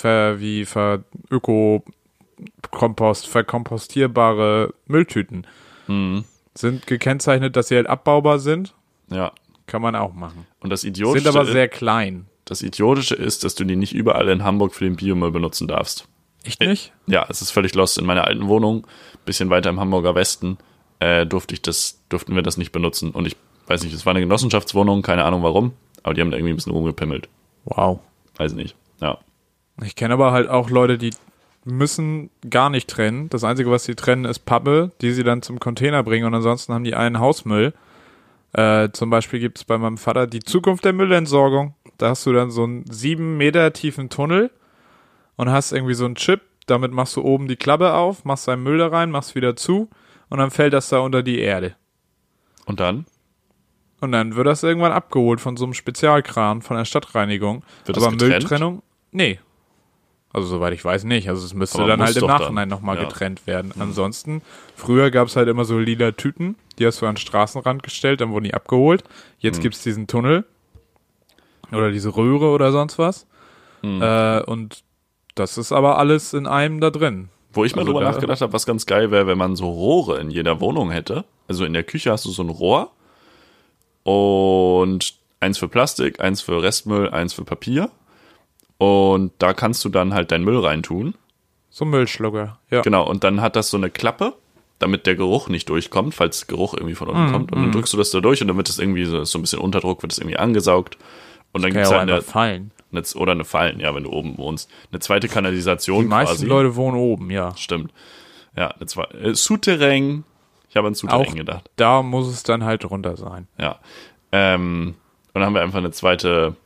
ver, wie ver, Öko-Kompost, verkompostierbare Mülltüten. Mhm. Sind gekennzeichnet, dass sie halt abbaubar sind. Ja. Kann man auch machen. Und das Idiotische, Sind aber sehr klein. das Idiotische ist, dass du die nicht überall in Hamburg für den Biomüll benutzen darfst. Echt nicht? Ja, es ist völlig lost. In meiner alten Wohnung, bisschen weiter im Hamburger Westen, äh, durfte ich das, durften wir das nicht benutzen. Und ich weiß nicht, es war eine Genossenschaftswohnung, keine Ahnung warum, aber die haben da irgendwie ein bisschen rumgepimmelt. Wow. Weiß nicht. Ja. Ich kenne aber halt auch Leute, die müssen gar nicht trennen. Das Einzige, was sie trennen, ist Pappe, die sie dann zum Container bringen und ansonsten haben die einen Hausmüll. Äh, zum Beispiel gibt es bei meinem Vater die Zukunft der Müllentsorgung. Da hast du dann so einen sieben Meter tiefen Tunnel und hast irgendwie so einen Chip. Damit machst du oben die Klappe auf, machst deinen Müll da rein, machst wieder zu und dann fällt das da unter die Erde. Und dann? Und dann wird das irgendwann abgeholt von so einem Spezialkran von der Stadtreinigung. Wird das Aber getrennt? Mülltrennung? Nee. Also soweit ich weiß nicht. Also es müsste Aber dann halt im. Nachhinein nochmal Ja. getrennt werden. Ansonsten, früher gab es halt immer so lila Tüten, die hast du an den Straßenrand gestellt, dann wurden die abgeholt. Jetzt Hm. gibt's diesen Tunnel oder diese Röhre oder sonst was. Hm. Äh, und das ist aber alles in einem da drin. Wo ich mal Also drüber da- nachgedacht habe, was ganz geil wäre, wenn man so Rohre in jeder Wohnung hätte. Also in der Küche hast du so ein Rohr und eins für Plastik, eins für Restmüll, eins für Papier. Und da kannst du dann halt deinen Müll reintun. So Müllschlucker. Ja. Genau, und dann hat das so eine Klappe, damit der Geruch nicht durchkommt, falls Geruch irgendwie von unten kommt. Und dann drückst du das da durch und dann wird das irgendwie so, so ein bisschen Unterdruck, wird das irgendwie angesaugt. Und dann ja auch halt eine, fallen. eine, oder eine Fallen, ja, wenn du oben wohnst. Eine zweite Kanalisation Die meisten quasi. Leute wohnen oben, ja. Stimmt. Ja, eine zwei, äh, Souterrain. Ich habe an Souterrain Auch gedacht. da muss es dann halt runter sein. Ja. Ähm, und dann haben wir einfach eine zweite,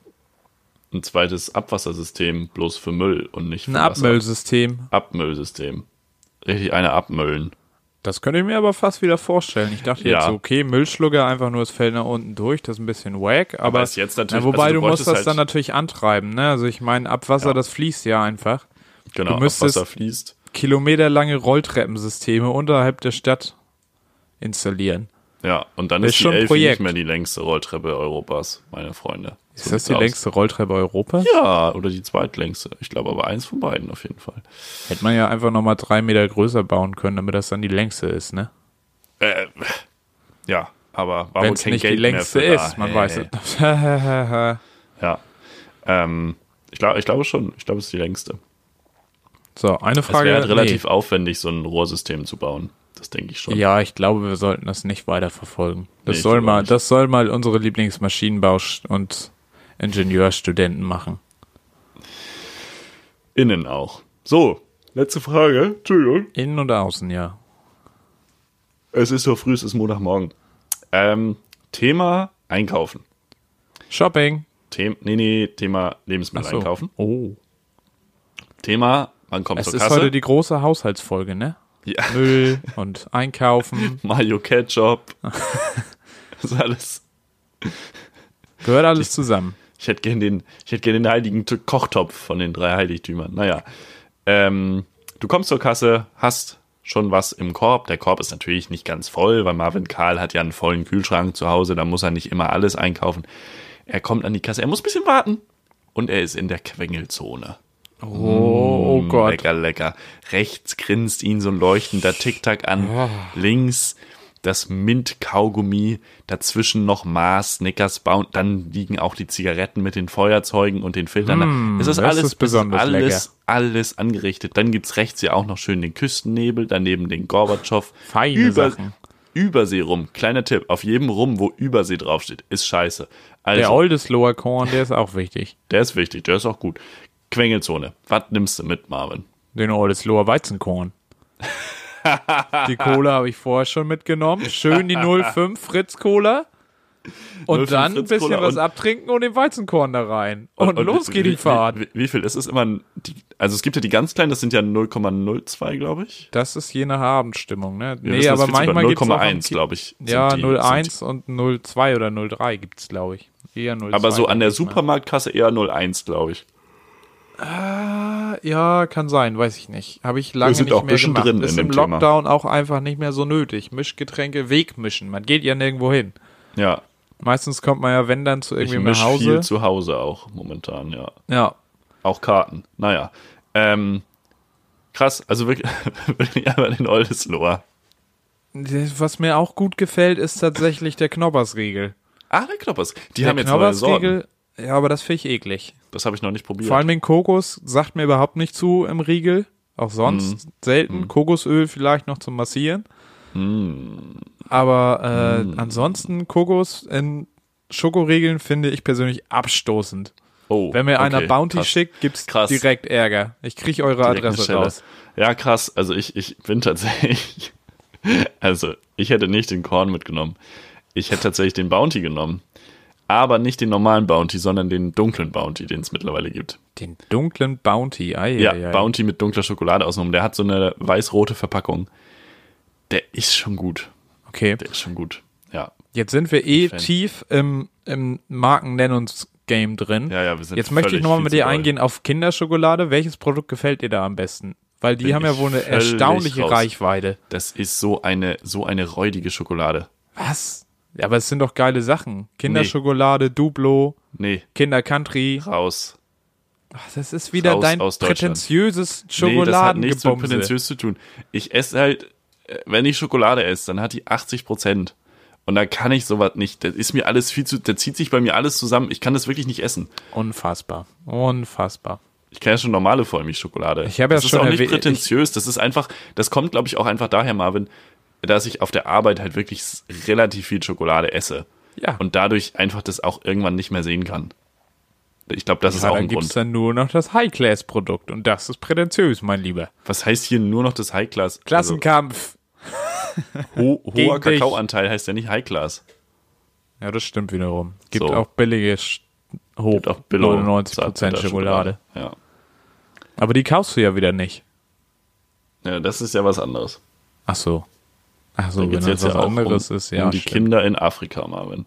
ein zweites Abwassersystem bloß für Müll und nicht für Ein Wasser. Abmüllsystem. Abmüllsystem. Richtig eine abmüllen. Das könnte ich mir aber fast wieder vorstellen. Ich dachte Ja. jetzt, okay, Müllschlucker, einfach nur es fällt nach unten durch, das ist ein bisschen wack, aber, ist jetzt natürlich- na, wobei also du du musst das halt- dann natürlich antreiben, ne? Also ich meine, Abwasser, Ja. das fließt ja einfach. Genau, Du müsstest- Abwasser fließt. Kilometerlange Rolltreppensysteme unterhalb der Stadt installieren. Ja, und dann Das ist ist die schon ein Elfi Projekt. nicht mehr die längste Rolltreppe Europas, meine Freunde. Ist So das die aus. längste Rolltreppe Europas? Ja, oder die zweitlängste. Ich glaube aber eins von beiden auf jeden Fall. Hätte man ja einfach nochmal drei Meter größer bauen können, damit das dann die längste ist, ne? Äh, ja, aber war Wenn wohl es kein nicht Geld die längste ist, man Hey, weiß es. ja. Ähm, ich, glaub, ich glaube schon. Ich glaube, es ist die längste. So, eine Es Frage. wäre halt nee. relativ aufwendig, so ein Rohrsystem zu bauen. Das denke ich schon. Ja, ich glaube, wir sollten das nicht weiter verfolgen. Das Nee, soll mal, nicht. das soll mal unsere Lieblingsmaschinenbau- und Ingenieurstudenten machen. Innen auch. So, letzte Frage. Entschuldigung. Innen und außen, ja. Es ist so früh, es ist Montagmorgen. Ähm, Thema Einkaufen. Shopping. Them nee, nee, Thema Lebensmittel so. einkaufen. Oh. Thema, man kommt Es zur ist Kasse. heute die große Haushaltsfolge, ne? Ja, Müll und Einkaufen. Mayo Ketchup. das ist alles. Gehört alles zusammen. Ich hätte gern den, ich hätte gern den heiligen Kochtopf von den drei Heiligtümern. Naja. Ähm, du kommst zur Kasse, hast schon was im Korb. Der Korb ist natürlich nicht ganz voll, weil Marvin Karl hat ja einen vollen Kühlschrank zu Hause, da muss er nicht immer alles einkaufen. Er kommt an die Kasse, er muss ein bisschen warten. Und er ist in der Quengelzone. Oh, oh Mm, Gott. Lecker, lecker. Rechts grinst ihn so ein leuchtender Tic-Tac an. Links das Mint-Kaugummi. Dazwischen noch Mars, Snickers, Bound. Dann liegen auch die Zigaretten mit den Feuerzeugen und den Filtern. da. es ist das alles, ist besonders ist alles, lecker. alles angerichtet. Dann gibt's rechts ja auch noch schön den Küstennebel, daneben den Gorbatschow. Feine Über, Sachen. Übersee rum. Kleiner Tipp. Auf jedem Rum, wo Übersee draufsteht, ist scheiße. Also, Der Oldesloher Korn, der ist auch wichtig. der ist wichtig, der ist auch gut. Quengelzone. Was nimmst du mit, Marvin? Den Oldesloher Weizenkorn. die Cola habe ich vorher schon mitgenommen. Schön die 05 Fritz Cola. Und 05 dann ein bisschen Cola was und- abtrinken und den Weizenkorn da rein. Und, los wie- geht wie, die Fahrt. Wie, wie, viel? Es ist immer, die, also es gibt ja die ganz kleinen, das sind ja 0,02, glaube ich. Das ist je nach Abendstimmung, ne? Wir nee, wissen, aber manchmal gibt es 0,1, glaube ich. Ja, die- 01 sind und 02 oder 03 gibt es, glaube ich. Eher 02. die- Aber so an der mal. Supermarktkasse eher 01, glaube ich. Ah, Ja, kann sein, weiß ich nicht. Habe ich lange nicht mehr gemacht. drin Ist in im dem Thema. Lockdown auch einfach nicht mehr so nötig. Mischgetränke wegmischen. Man geht ja nirgendwo hin. Ja, Meistens kommt man ja, wenn dann zu misch nach Hause. viel zu Hause auch momentan, ja. Ja. Auch Karten, naja. Ähm, krass, also wirklich, wirklich einfach den Oldesloher. Was mir auch gut gefällt, ist tatsächlich der Knobbersriegel. Ah, der Knoppers. Die der haben jetzt neue Sorten. Ja, aber das finde ich eklig. Das habe ich noch nicht probiert. Vor allem den Kokos sagt mir überhaupt nicht zu im Riegel. Auch Mhm. sonst selten. Kokosöl vielleicht noch zum Massieren. Mhm. Aber äh, ansonsten Kokos in Schokoriegeln finde ich persönlich abstoßend. oh, Wenn mir einer okay, Bounty krass. schickt, gibt's Krass. direkt Ärger. Ich kriege eure Direkt Adresse raus. Ja, krass. Also ich, ich bin tatsächlich. Also, ich hätte nicht den Korn mitgenommen. Ich hätte tatsächlich den Bounty genommen. Aber nicht den normalen Bounty, sondern den dunklen Bounty, den es mittlerweile gibt. Den dunklen Bounty. Ei, Ja, ei, ei. Bounty mit dunkler Schokolade außenrum. Der hat so eine weiß-rote Verpackung. Der ist schon gut. Okay. Der ist schon gut. Ja. Jetzt sind wir eh Fan. tief im, im Marken-Nennungs-Game drin. Ja, ja, wir sind Jetzt möchte ich nochmal mit dir eingehen auf Kinderschokolade. Welches Produkt gefällt dir da am besten? Weil die Bin haben ja wohl eine erstaunliche raus. Reichweite. Das ist so eine, so eine räudige Schokolade. Was? Ja, aber es sind doch geile Sachen. Kinderschokolade, Duplo, Nee, Kinder Country. raus. Ach, das ist wieder Raus dein prätentiöses Nee, das hat nichts mit prätentiös zu tun. Ich esse halt, äh, wenn ich Schokolade esse, dann hat die 80 Prozent. Und da kann ich sowas nicht. Das ist mir alles viel zu, da zieht sich bei mir alles zusammen. Ich kann das wirklich nicht essen. Unfassbar. Unfassbar. Ich kann ja schon normale Vollmilchschokolade. Ich habe ja das schon ist auch nicht prätentiös. Das ist einfach, das kommt, glaube ich, auch einfach daher, Marvin, dass ich auf der Arbeit halt wirklich relativ viel Schokolade esse. Ja. Und dadurch einfach das auch irgendwann nicht mehr sehen kann. Ich glaube, das ist ja, auch dann ein gibt's Grund. dann nur noch das High-Class-Produkt und das ist prätentiös, mein Lieber. Was heißt hier nur noch das High-Class? Klassenkampf. Also, ho hoher. Kakaoanteil heißt ja nicht High-Class. Ja, das stimmt wiederum. Gibt So. auch billige hoch Gibt auch Billo 99% Zartbitter Schokolade. Ja. Aber die kaufst du ja wieder nicht. ja, das ist ja was anderes. Ach so. Ach so, Da wenn geht's das jetzt was ja auch anderes um, ist, ja. um die stimmt. Kinder in Afrika, Marvin.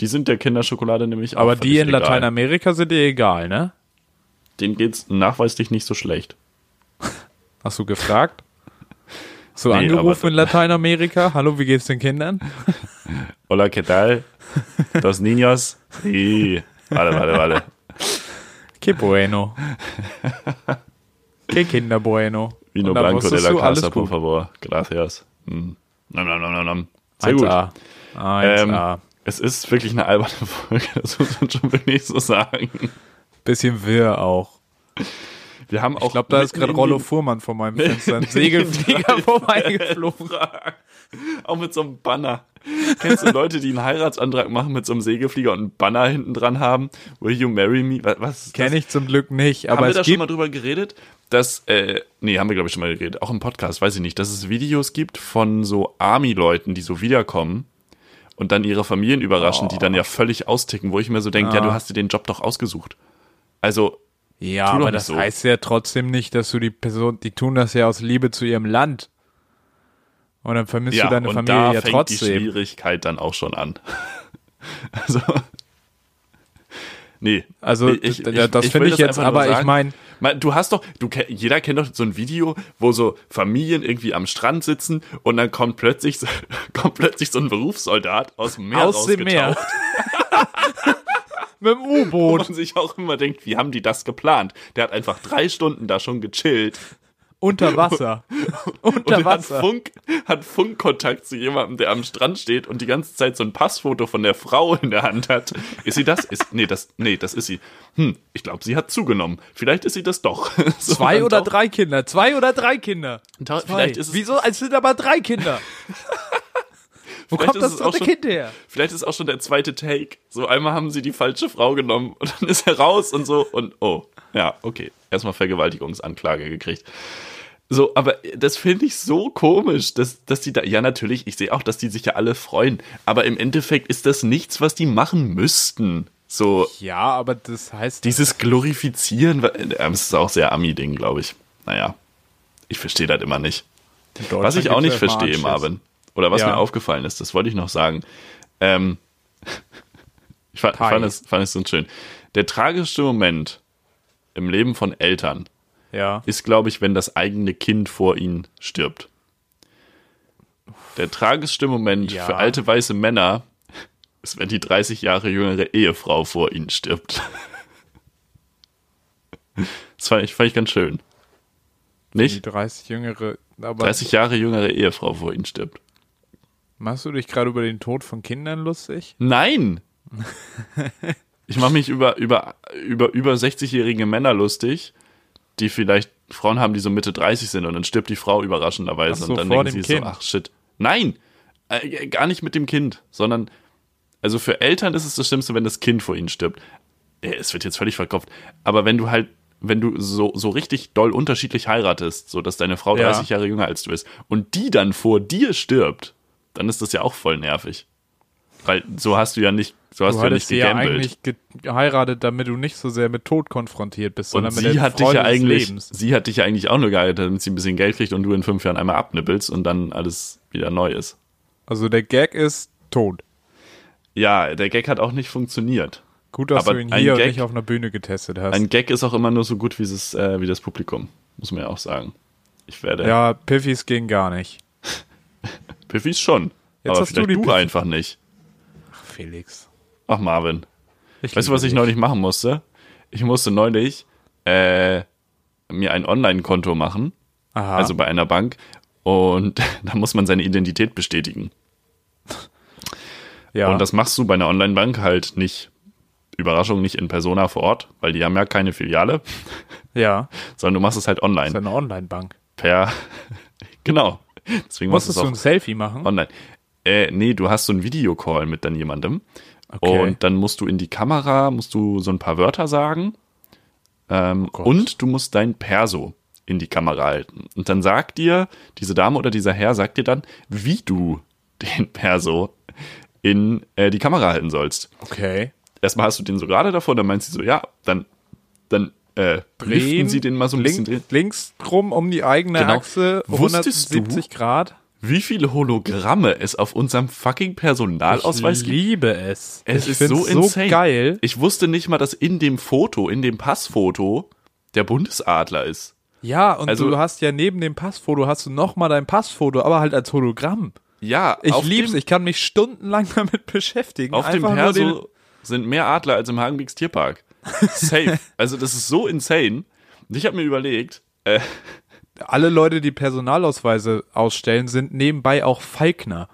Die sind der Kinderschokolade nämlich auch Aber die in egal. Lateinamerika sind dir egal, ne? Denen geht's nachweislich nicht so schlecht. Hast du gefragt? So Nee, angerufen in Lateinamerika? Hallo, wie geht's den Kindern? Hola, ¿qué tal? Dos niños? Sí. Warte, warte, warte. Que bueno. Que Kinder bueno. Vino Blanco de la Casa, por favor. Gracias. Hm. Nom, nom, nom, nom, nom. Sehr gut. 1A. 1A. Ähm, es ist wirklich eine alberne Folge, das muss man schon wirklich so sagen. Bisschen wirr auch. Wir haben auch Ich glaube, da ist gerade Rollo Fuhrmann vor meinem Fenster. Ein Segelflieger vorbeigeflogen. Auch mit so einem Banner. Kennst du Leute, die einen Heiratsantrag machen mit so einem Segelflieger und einen Banner hinten dran haben? Will you marry me? Was? Kenne ich zum Glück nicht, aber haben wir da schon mal drüber geredet? Dass, äh, nee, haben wir glaube ich schon mal geredet, auch im Podcast, weiß ich nicht, dass es Videos gibt von so Army-Leuten, die so wiederkommen und dann ihre Familien überraschen, die dann ja völlig austicken, wo ich mir so denke, ja, Ah. du hast dir den Job doch ausgesucht. Also, Ja, aber das so. heißt ja trotzdem nicht, dass du die Person, die tun das ja aus Liebe zu ihrem Land. Und dann vermisst ja, du deine und Familie da ja fängt die trotzdem. Schwierigkeit dann auch schon an. also, nee. Also, Ich- ich- das ich finde ich das jetzt, aber ich sagen. meine, Man, du hast doch, du, jeder kennt doch so ein Video, wo so Familien irgendwie am Strand sitzen und dann kommt plötzlich, kommt plötzlich so ein Berufssoldat aus dem Meer aus dem Meer. Mit dem wo U-Boot man sich auch immer denkt, wie haben die das geplant? Der hat einfach drei Stunden da schon gechillt unter Wasser. und unter hat, Wasser. Funk, hat Funkkontakt zu jemandem, der am Strand steht und die ganze Zeit so ein Passfoto von der Frau in der Hand hat. Ist sie das? Ist, nee, das, nee, das ist sie. Hm, ich glaube, sie hat zugenommen. Vielleicht ist sie das doch. So, Zwei oder drei Kinder. Zwei oder drei Kinder. Vielleicht ist es Wieso? Es sind aber drei Kinder. Wo Vielleicht kommt ist das es auch dritte schon- Kind her? Vielleicht ist auch schon der zweite Take. So einmal haben sie die falsche Frau genommen und dann ist er raus und so und oh, ja, okay. Erstmal Vergewaltigungsanklage gekriegt. So, aber das finde ich so komisch, dass, dass die da, ja natürlich, ich sehe auch, dass die sich ja alle freuen, aber im Endeffekt ist das nichts, was die machen müssten. So, Ja, aber das heißt, dieses Glorifizieren, äh, das ist auch sehr Ami-Ding, glaube ich. Naja, ich verstehe das immer nicht. Was ich auch nicht verstehe, Anschiss. Marvin, oder was Ja. mir aufgefallen ist, das wollte ich noch sagen. Ähm, ich fand, fand, es, fand es so schön. Der tragischste Moment im Leben von Eltern Ja. ist, glaube ich, wenn das eigene Kind vor ihnen stirbt. Der tragischste Moment Ja. für alte weiße Männer ist, wenn die 30 Jahre jüngere Ehefrau vor ihnen stirbt. Das fand ich, fand ich ganz schön. Die Nicht? 30 jüngere, aber 30 Jahre jüngere Ehefrau vor ihnen stirbt. Machst du dich gerade über den Tod von Kindern lustig? Nein! Ich mache mich über, über, über, über 60-jährige Männer lustig, die vielleicht Frauen haben, die so Mitte 30 sind und dann stirbt die Frau überraschenderweise so, und dann denken sie Kind. so, ach shit. Nein! Äh, gar nicht mit dem Kind, sondern, also für Eltern ist es das Schlimmste, wenn das Kind vor ihnen stirbt. Äh, Es wird jetzt völlig verkopft. Aber wenn du halt, wenn du so, so richtig doll unterschiedlich heiratest, so dass deine Frau Ja. 30 Jahre jünger als du bist und die dann vor dir stirbt, dann ist das ja auch voll nervig. Weil so hast du ja nicht, so hast Du du, ja nicht hattest sie ja gegambelt. eigentlich ge geheiratet, damit du nicht so sehr mit Tod konfrontiert bist, und sondern mit sie hat dich ja eigentlich, sie hat dich ja eigentlich auch nur geheiratet, damit sie ein bisschen Geld kriegt und du in fünf Jahren einmal abnippelst und dann alles wieder neu ist. Also der Gag ist tot. Ja, der Gag hat auch nicht funktioniert. Gut, dass Aber du ihn hier und Gag- nicht auf einer Bühne getestet hast. Ein Gag ist auch immer nur so gut wie, es, äh, wie das Publikum, muss man ja auch sagen. Ich werde. ja, Piffys ging gar nicht. Piffys schon. Jetzt aber du vielleicht die du, Piffy- einfach nicht. Ach, Felix. Ach, Marvin. Ich Weißt du, was ich neulich machen musste? Ich musste neulich äh, mir ein Online-Konto machen, Aha. also bei einer Bank, und da muss man seine Identität bestätigen. ja. Und das machst du bei einer Online-Bank halt nicht, Überraschung, nicht in Persona vor Ort, weil die haben ja keine Filiale, ja. sondern du machst es halt Das ist online. eine Online-Bank. Per, genau. Deswegen Musstest es du ein Selfie machen? online. Äh, nee, du hast so einen Videocall mit dann jemandem. Okay. Und dann musst du in die Kamera, musst du so ein paar Wörter sagen. Ähm, Gott. und du musst dein Perso in die Kamera halten. Und dann sagt dir, diese Dame oder dieser Herr sagt dir dann, wie du den Perso in äh, die Kamera halten sollst. Okay. Erstmal hast du den so gerade davor, dann meinst du so, ja, dann, dann äh, liften sie den mal so ein bisschen drehen. links rum um die eigene Genau. Achse, Wusstest du? 170 Grad. Wie viele Hologramme es auf unserem fucking Personalausweis ich gibt? liebe es. Es ich ist so insane. geil. Ich wusste nicht mal, dass in dem Foto, in dem Passfoto, der Bundesadler ist. Ja, und Also- du hast ja neben dem Passfoto hast du noch mal dein Passfoto, aber halt als Hologramm. Ja, Ich lieb's, Dem, ich kann mich stundenlang damit beschäftigen. auf dem Einfach den- Perso sind mehr Adler als im Hagenbecks Tierpark. Safe. also das ist so insane. Und ich habe mir überlegt, äh, alle Leute, die Personalausweise ausstellen, sind nebenbei auch Falkner.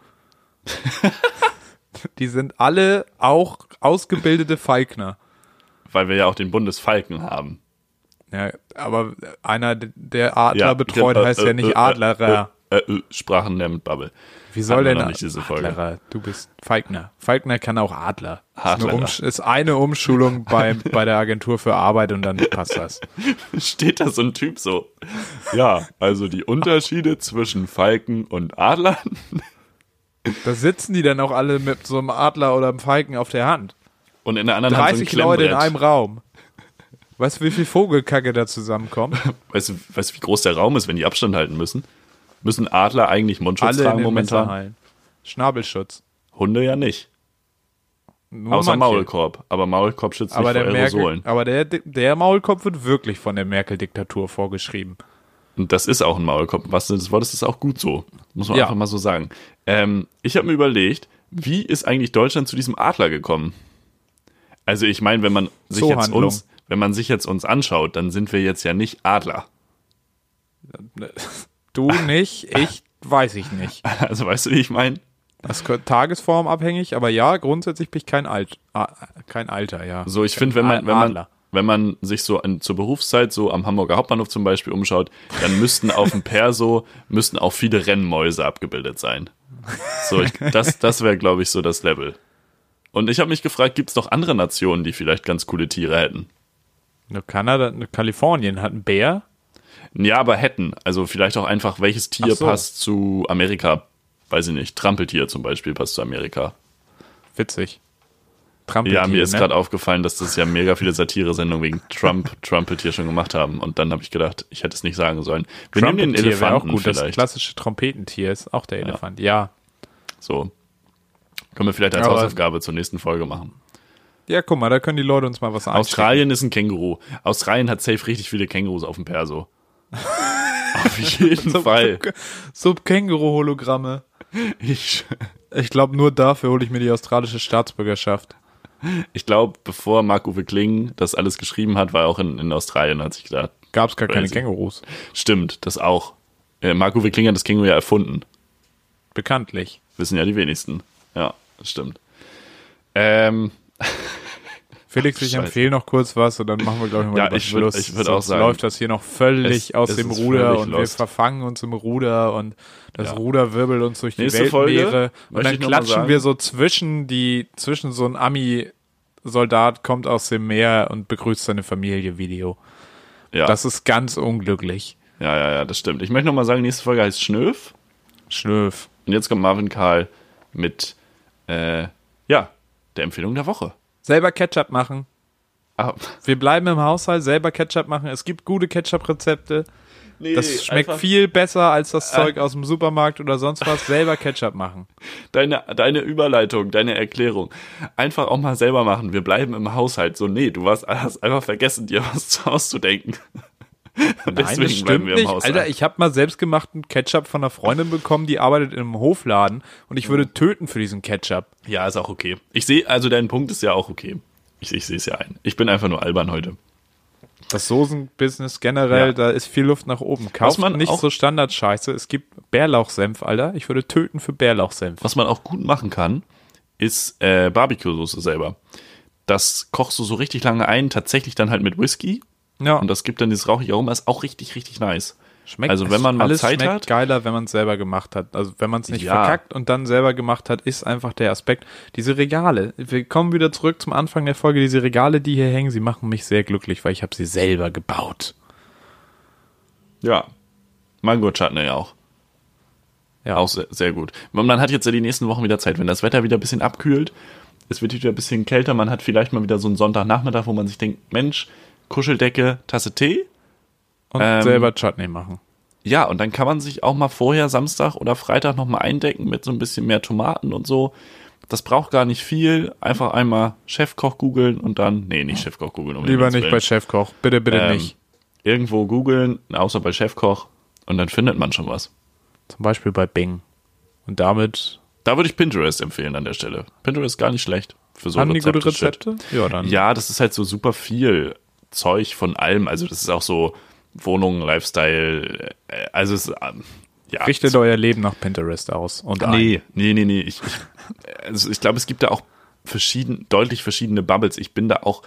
die sind alle auch ausgebildete Falkner. weil wir ja auch den Bundesfalken haben. Ja, aber einer, der Adler Ja, betreut, äh, heißt äh, ja nicht äh, Adlerer. Äh, äh, Sprachen der mit Bubble. Wie soll denn nicht diese Folge. Adlerer? Du bist Falkner. Falkner kann auch Adler. Ist eine, ist eine Umschulung bei, bei der Agentur für Arbeit und dann passt das. Steht da so ein Typ so. Ja, also die Unterschiede zwischen Falken und Adlern. Da sitzen die dann auch alle mit so einem Adler oder einem Falken auf der Hand. Und in der anderen Hand so ein 30 Leute in einem Raum. Weißt du, wie viel Vogelkacke da zusammenkommt? Weißt du, weißt du, wie groß der Raum ist, wenn die Abstand halten müssen? Müssen Adler eigentlich Mundschutz Alle tragen momentan? Schnabelschutz. Hunde ja nicht. Nur Außer manche. Maulkorb. Aber Maulkorb schützt Aber nicht der, vor Aerosolen. Merkel, aber der, der Maulkorb wird wirklich von der Merkel-Diktatur vorgeschrieben. Und das ist auch ein Maulkorb. Was des Wortes ist auch gut so. Muss man Ja. einfach mal so sagen. Ähm, ich habe mir überlegt, wie ist eigentlich Deutschland zu diesem Adler gekommen? Also ich meine, wenn man sich jetzt uns, wenn man sich jetzt uns anschaut, dann sind wir jetzt ja nicht Adler. Du nicht, ich weiß ich nicht. Also weißt du, wie ich meine? Das ist tagesformabhängig, aber ja, grundsätzlich bin ich kein Alt, ah, kein Alter, ja. So, ich finde, wenn man, wenn man, wenn man sich so an, zur Berufszeit so am Hamburger Hauptbahnhof zum Beispiel umschaut, dann müssten auf dem Perso müssten auch viele Rennmäuse abgebildet sein. So, ich, das, das wäre, glaube ich, so das Level. Und ich habe mich gefragt, gibt es noch andere Nationen, die vielleicht ganz coole Tiere hätten? Nur Kanada, nur Kalifornien hat einen Bär. Ja, aber hätten. Also vielleicht auch einfach, welches Tier so. passt zu Amerika? Weiß ich nicht. Trampeltier zum Beispiel passt zu Amerika. Witzig. Trampeltier, Ja, mir ist ne? gerade aufgefallen, dass das ja mega viele Satire-Sendungen wegen Trump, Trampeltier schon gemacht haben. Und dann habe ich gedacht, ich hätte es nicht sagen sollen. Wir nehmen den wäre auch Elefanten gut. Das vielleicht. klassische Trompetentier ist auch der Elefant. Ja. So. Können wir vielleicht als Aber- Hausaufgabe zur nächsten Folge machen. Ja, guck mal, da können die Leute uns mal was anschauen. Australien ist ein Känguru. Australien hat safe richtig viele Kängurus auf dem Perso. auf jeden Fall. So Känguru-Hologramme. Ich, Ich glaube, nur dafür hole ich mir die australische Staatsbürgerschaft. ich glaube, bevor Marc-Uwe Kling das alles geschrieben hat, war er auch in, in Australien, hat sich gedacht, Gab es gar keine. Kängurus. stimmt, das auch. Äh, Marc-Uwe Kling hat das Känguru ja erfunden. Bekanntlich. Wissen ja die wenigsten. Ja, das stimmt. Ähm, Felix, ich Scheiße. empfehle noch kurz was und dann machen wir, glaube ich, mal Ja, ich würd- Schluss. ich würd Sonst auch sagen, läuft das hier noch völlig es- aus es dem Ruder und wir lost. verfangen uns im Ruder und das Ja. Ruder wirbelt uns durch die Nächste Folge Weltmeere und möchte dann ich klatschen wir so zwischen die, zwischen so ein Ami-Soldat kommt aus dem Meer und begrüßt seine Familie Video. ja, Das ist ganz unglücklich. ja, ja, ja, das stimmt. Ich möchte noch mal sagen, nächste Folge heißt Schnöf. Schlöf. Und jetzt kommt Marvin Karl mit, äh, ja, der Empfehlung der Woche. Selber Ketchup machen. Ah, Wir bleiben im Haushalt, selber Ketchup machen. Es gibt gute Ketchup-Rezepte. nee, Das schmeckt viel besser als das Zeug aus dem Supermarkt oder sonst was. Selber Ketchup machen. Deine, deine Überleitung, deine Erklärung. Einfach auch mal selber machen. Wir bleiben im Haushalt. So, nee, du warst, hast einfach vergessen, dir was zu auszudenken. Nein, das stimmt nicht. Alter, ich habe mal selbstgemachten Ketchup von einer Freundin bekommen, die arbeitet in einem Hofladen und ich würde töten für diesen Ketchup. ja, ist auch okay. Ich sehe, also dein Punkt ist ja auch okay. Ich, ich sehe es ja ein. Ich bin einfach nur albern heute. Das Soßenbusiness generell, Ja. da ist viel Luft nach oben. Kauft man nicht so Standardscheiße. Es gibt Bärlauchsenf, Alter. Ich würde töten für Bärlauchsenf. Was man auch gut machen kann, ist äh, Barbecue-Soße selber. Das kochst du so richtig lange ein, tatsächlich dann halt mit Whisky. Ja, Und das gibt dann dieses rauchige Aroma, ist auch richtig, richtig nice. schmeckt also wenn man mal alles Zeit schmeckt hat- geiler, wenn man es selber gemacht hat. Also wenn man es nicht Ja. verkackt und dann selber gemacht hat, ist einfach der Aspekt. Diese Regale. Wir kommen wieder zurück zum Anfang der Folge. Diese Regale, die hier hängen, sie machen mich sehr glücklich, weil ich habe sie selber gebaut. Ja. Mango Chutney auch. Ja, Auch sehr, sehr gut. Man hat jetzt ja die nächsten Wochen wieder Zeit, wenn das Wetter wieder ein bisschen abkühlt, es wird wieder ein bisschen kälter, man hat vielleicht mal wieder so einen Sonntagnachmittag, wo man sich denkt, Mensch, Kuscheldecke, Tasse Tee. und ähm, selber Chutney machen. Ja, und dann kann man sich auch mal vorher Samstag oder Freitag nochmal eindecken mit so ein bisschen mehr Tomaten und so. Das braucht gar nicht viel. Einfach einmal Chefkoch googeln und dann, nee, nicht Chefkoch googeln. Um Lieber nicht bei Chefkoch. Bitte, bitte Ähm, nicht. Irgendwo googeln, außer bei Chefkoch und dann findet man schon was. Zum Beispiel bei Bing. Und damit Da würde ich Pinterest empfehlen an der Stelle. Pinterest ist gar nicht schlecht für so haben die gute Rezepte, Shit. Rezepte? Ja, dann. Ja, das ist halt so super viel Zeug von allem. Also das ist auch so Wohnung, Lifestyle. äh, Also es, ähm, ja. Richtet euer Leben nach Pinterest aus. Und ein. Nee, nee, nee, nee. Ich, ich, also ich glaube, es gibt da auch verschieden, deutlich verschiedene Bubbles. Ich bin da auch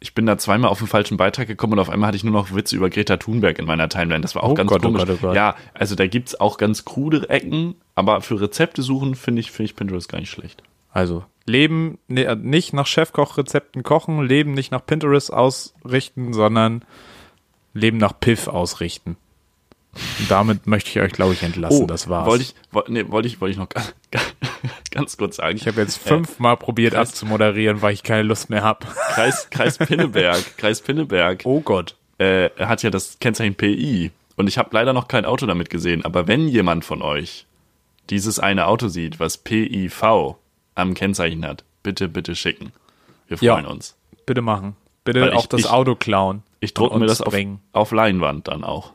ich bin da zweimal auf den falschen Beitrag gekommen und auf einmal hatte ich nur noch Witze über Greta Thunberg in meiner Timeline. Das war auch Oh ganz Gott, oh komisch. Gott, oh Gott. Ja, also da gibt's auch ganz krude Ecken, aber für Rezepte suchen finde ich, finde ich Pinterest gar nicht schlecht. Also, Leben ne, nicht nach Chefkochrezepten kochen, Leben nicht nach Pinterest ausrichten, sondern Leben nach Piff ausrichten. Und damit möchte ich euch, glaube ich, entlassen. das war's. Oh, Wollte ich, woll, nee, wollte ich, wollte ich noch ganz, ganz kurz sagen. ich habe jetzt fünfmal probiert Kreis- abzumoderieren, weil ich keine Lust mehr habe. Kreis, Kreis Pinneberg, Kreis Pinneberg Oh Gott. äh, hat ja das Kennzeichen PI. Und ich habe leider noch kein Auto damit gesehen. Aber wenn jemand von euch dieses eine Auto sieht, was PIV am Kennzeichen hat, bitte, bitte schicken. Wir Ja. freuen uns. Bitte machen. Bitte Weil ich- auch das ich- Auto klauen. Ich drucke mir das auf, auf Leinwand dann auch.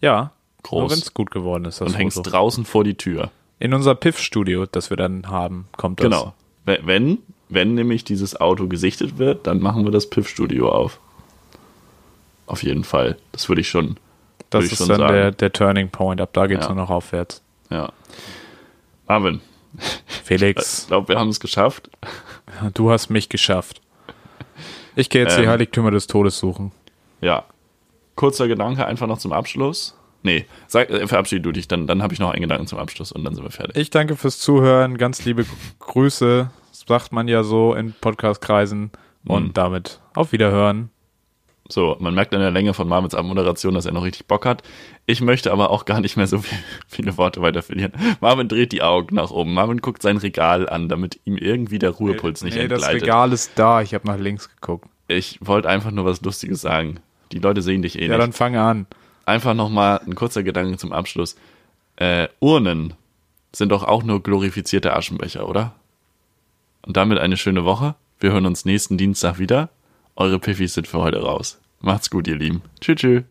Ja. Groß. Wenn es gut geworden ist, das Und hängst Foto. draußen vor die Tür. In unser Piff-Studio, das wir dann haben, kommt das. Genau. Wenn- Wenn, nämlich dieses Auto gesichtet wird, dann machen wir das Piff-Studio auf. Auf jeden Fall. Das würde ich schon. Das ich ist schon dann sagen. der, der Turning Point. Ab da geht's Ja. nur noch aufwärts. Ja. Marvin, ich Felix, glaube, wir haben es geschafft. du hast mich geschafft. Ich gehe jetzt die Ähm. Heiligtümer des Todes suchen. Ja. Kurzer Gedanke einfach noch zum Abschluss. Nee, sag, äh, verabschiede du dich, dann, dann habe ich noch einen Gedanken zum Abschluss und dann sind wir fertig. Ich danke fürs Zuhören. Ganz liebe Grüße. Das sagt man ja so in Podcast-Kreisen. Und Mhm. damit auf Wiederhören. So, man merkt an der Länge von Marvins Abmoderation, dass er noch richtig Bock hat. Ich möchte aber auch gar nicht mehr so viel, viele Worte weiter verlieren. Marvin dreht die Augen nach oben. Marvin guckt sein Regal an, damit ihm irgendwie der Ruhepuls nicht nee, das. Regal ist da. Ich habe nach links geguckt. Ich wollte einfach nur was Lustiges sagen. Die Leute sehen dich eh Ja, nicht. dann fange an. Einfach nochmal ein kurzer Gedanke zum Abschluss. Äh, Urnen sind doch auch nur glorifizierte Aschenbecher, oder? Und damit eine schöne Woche. Wir hören uns nächsten Dienstag wieder. Eure Piffis sind für heute raus. Macht's gut, ihr Lieben. Tschüss, tschüss.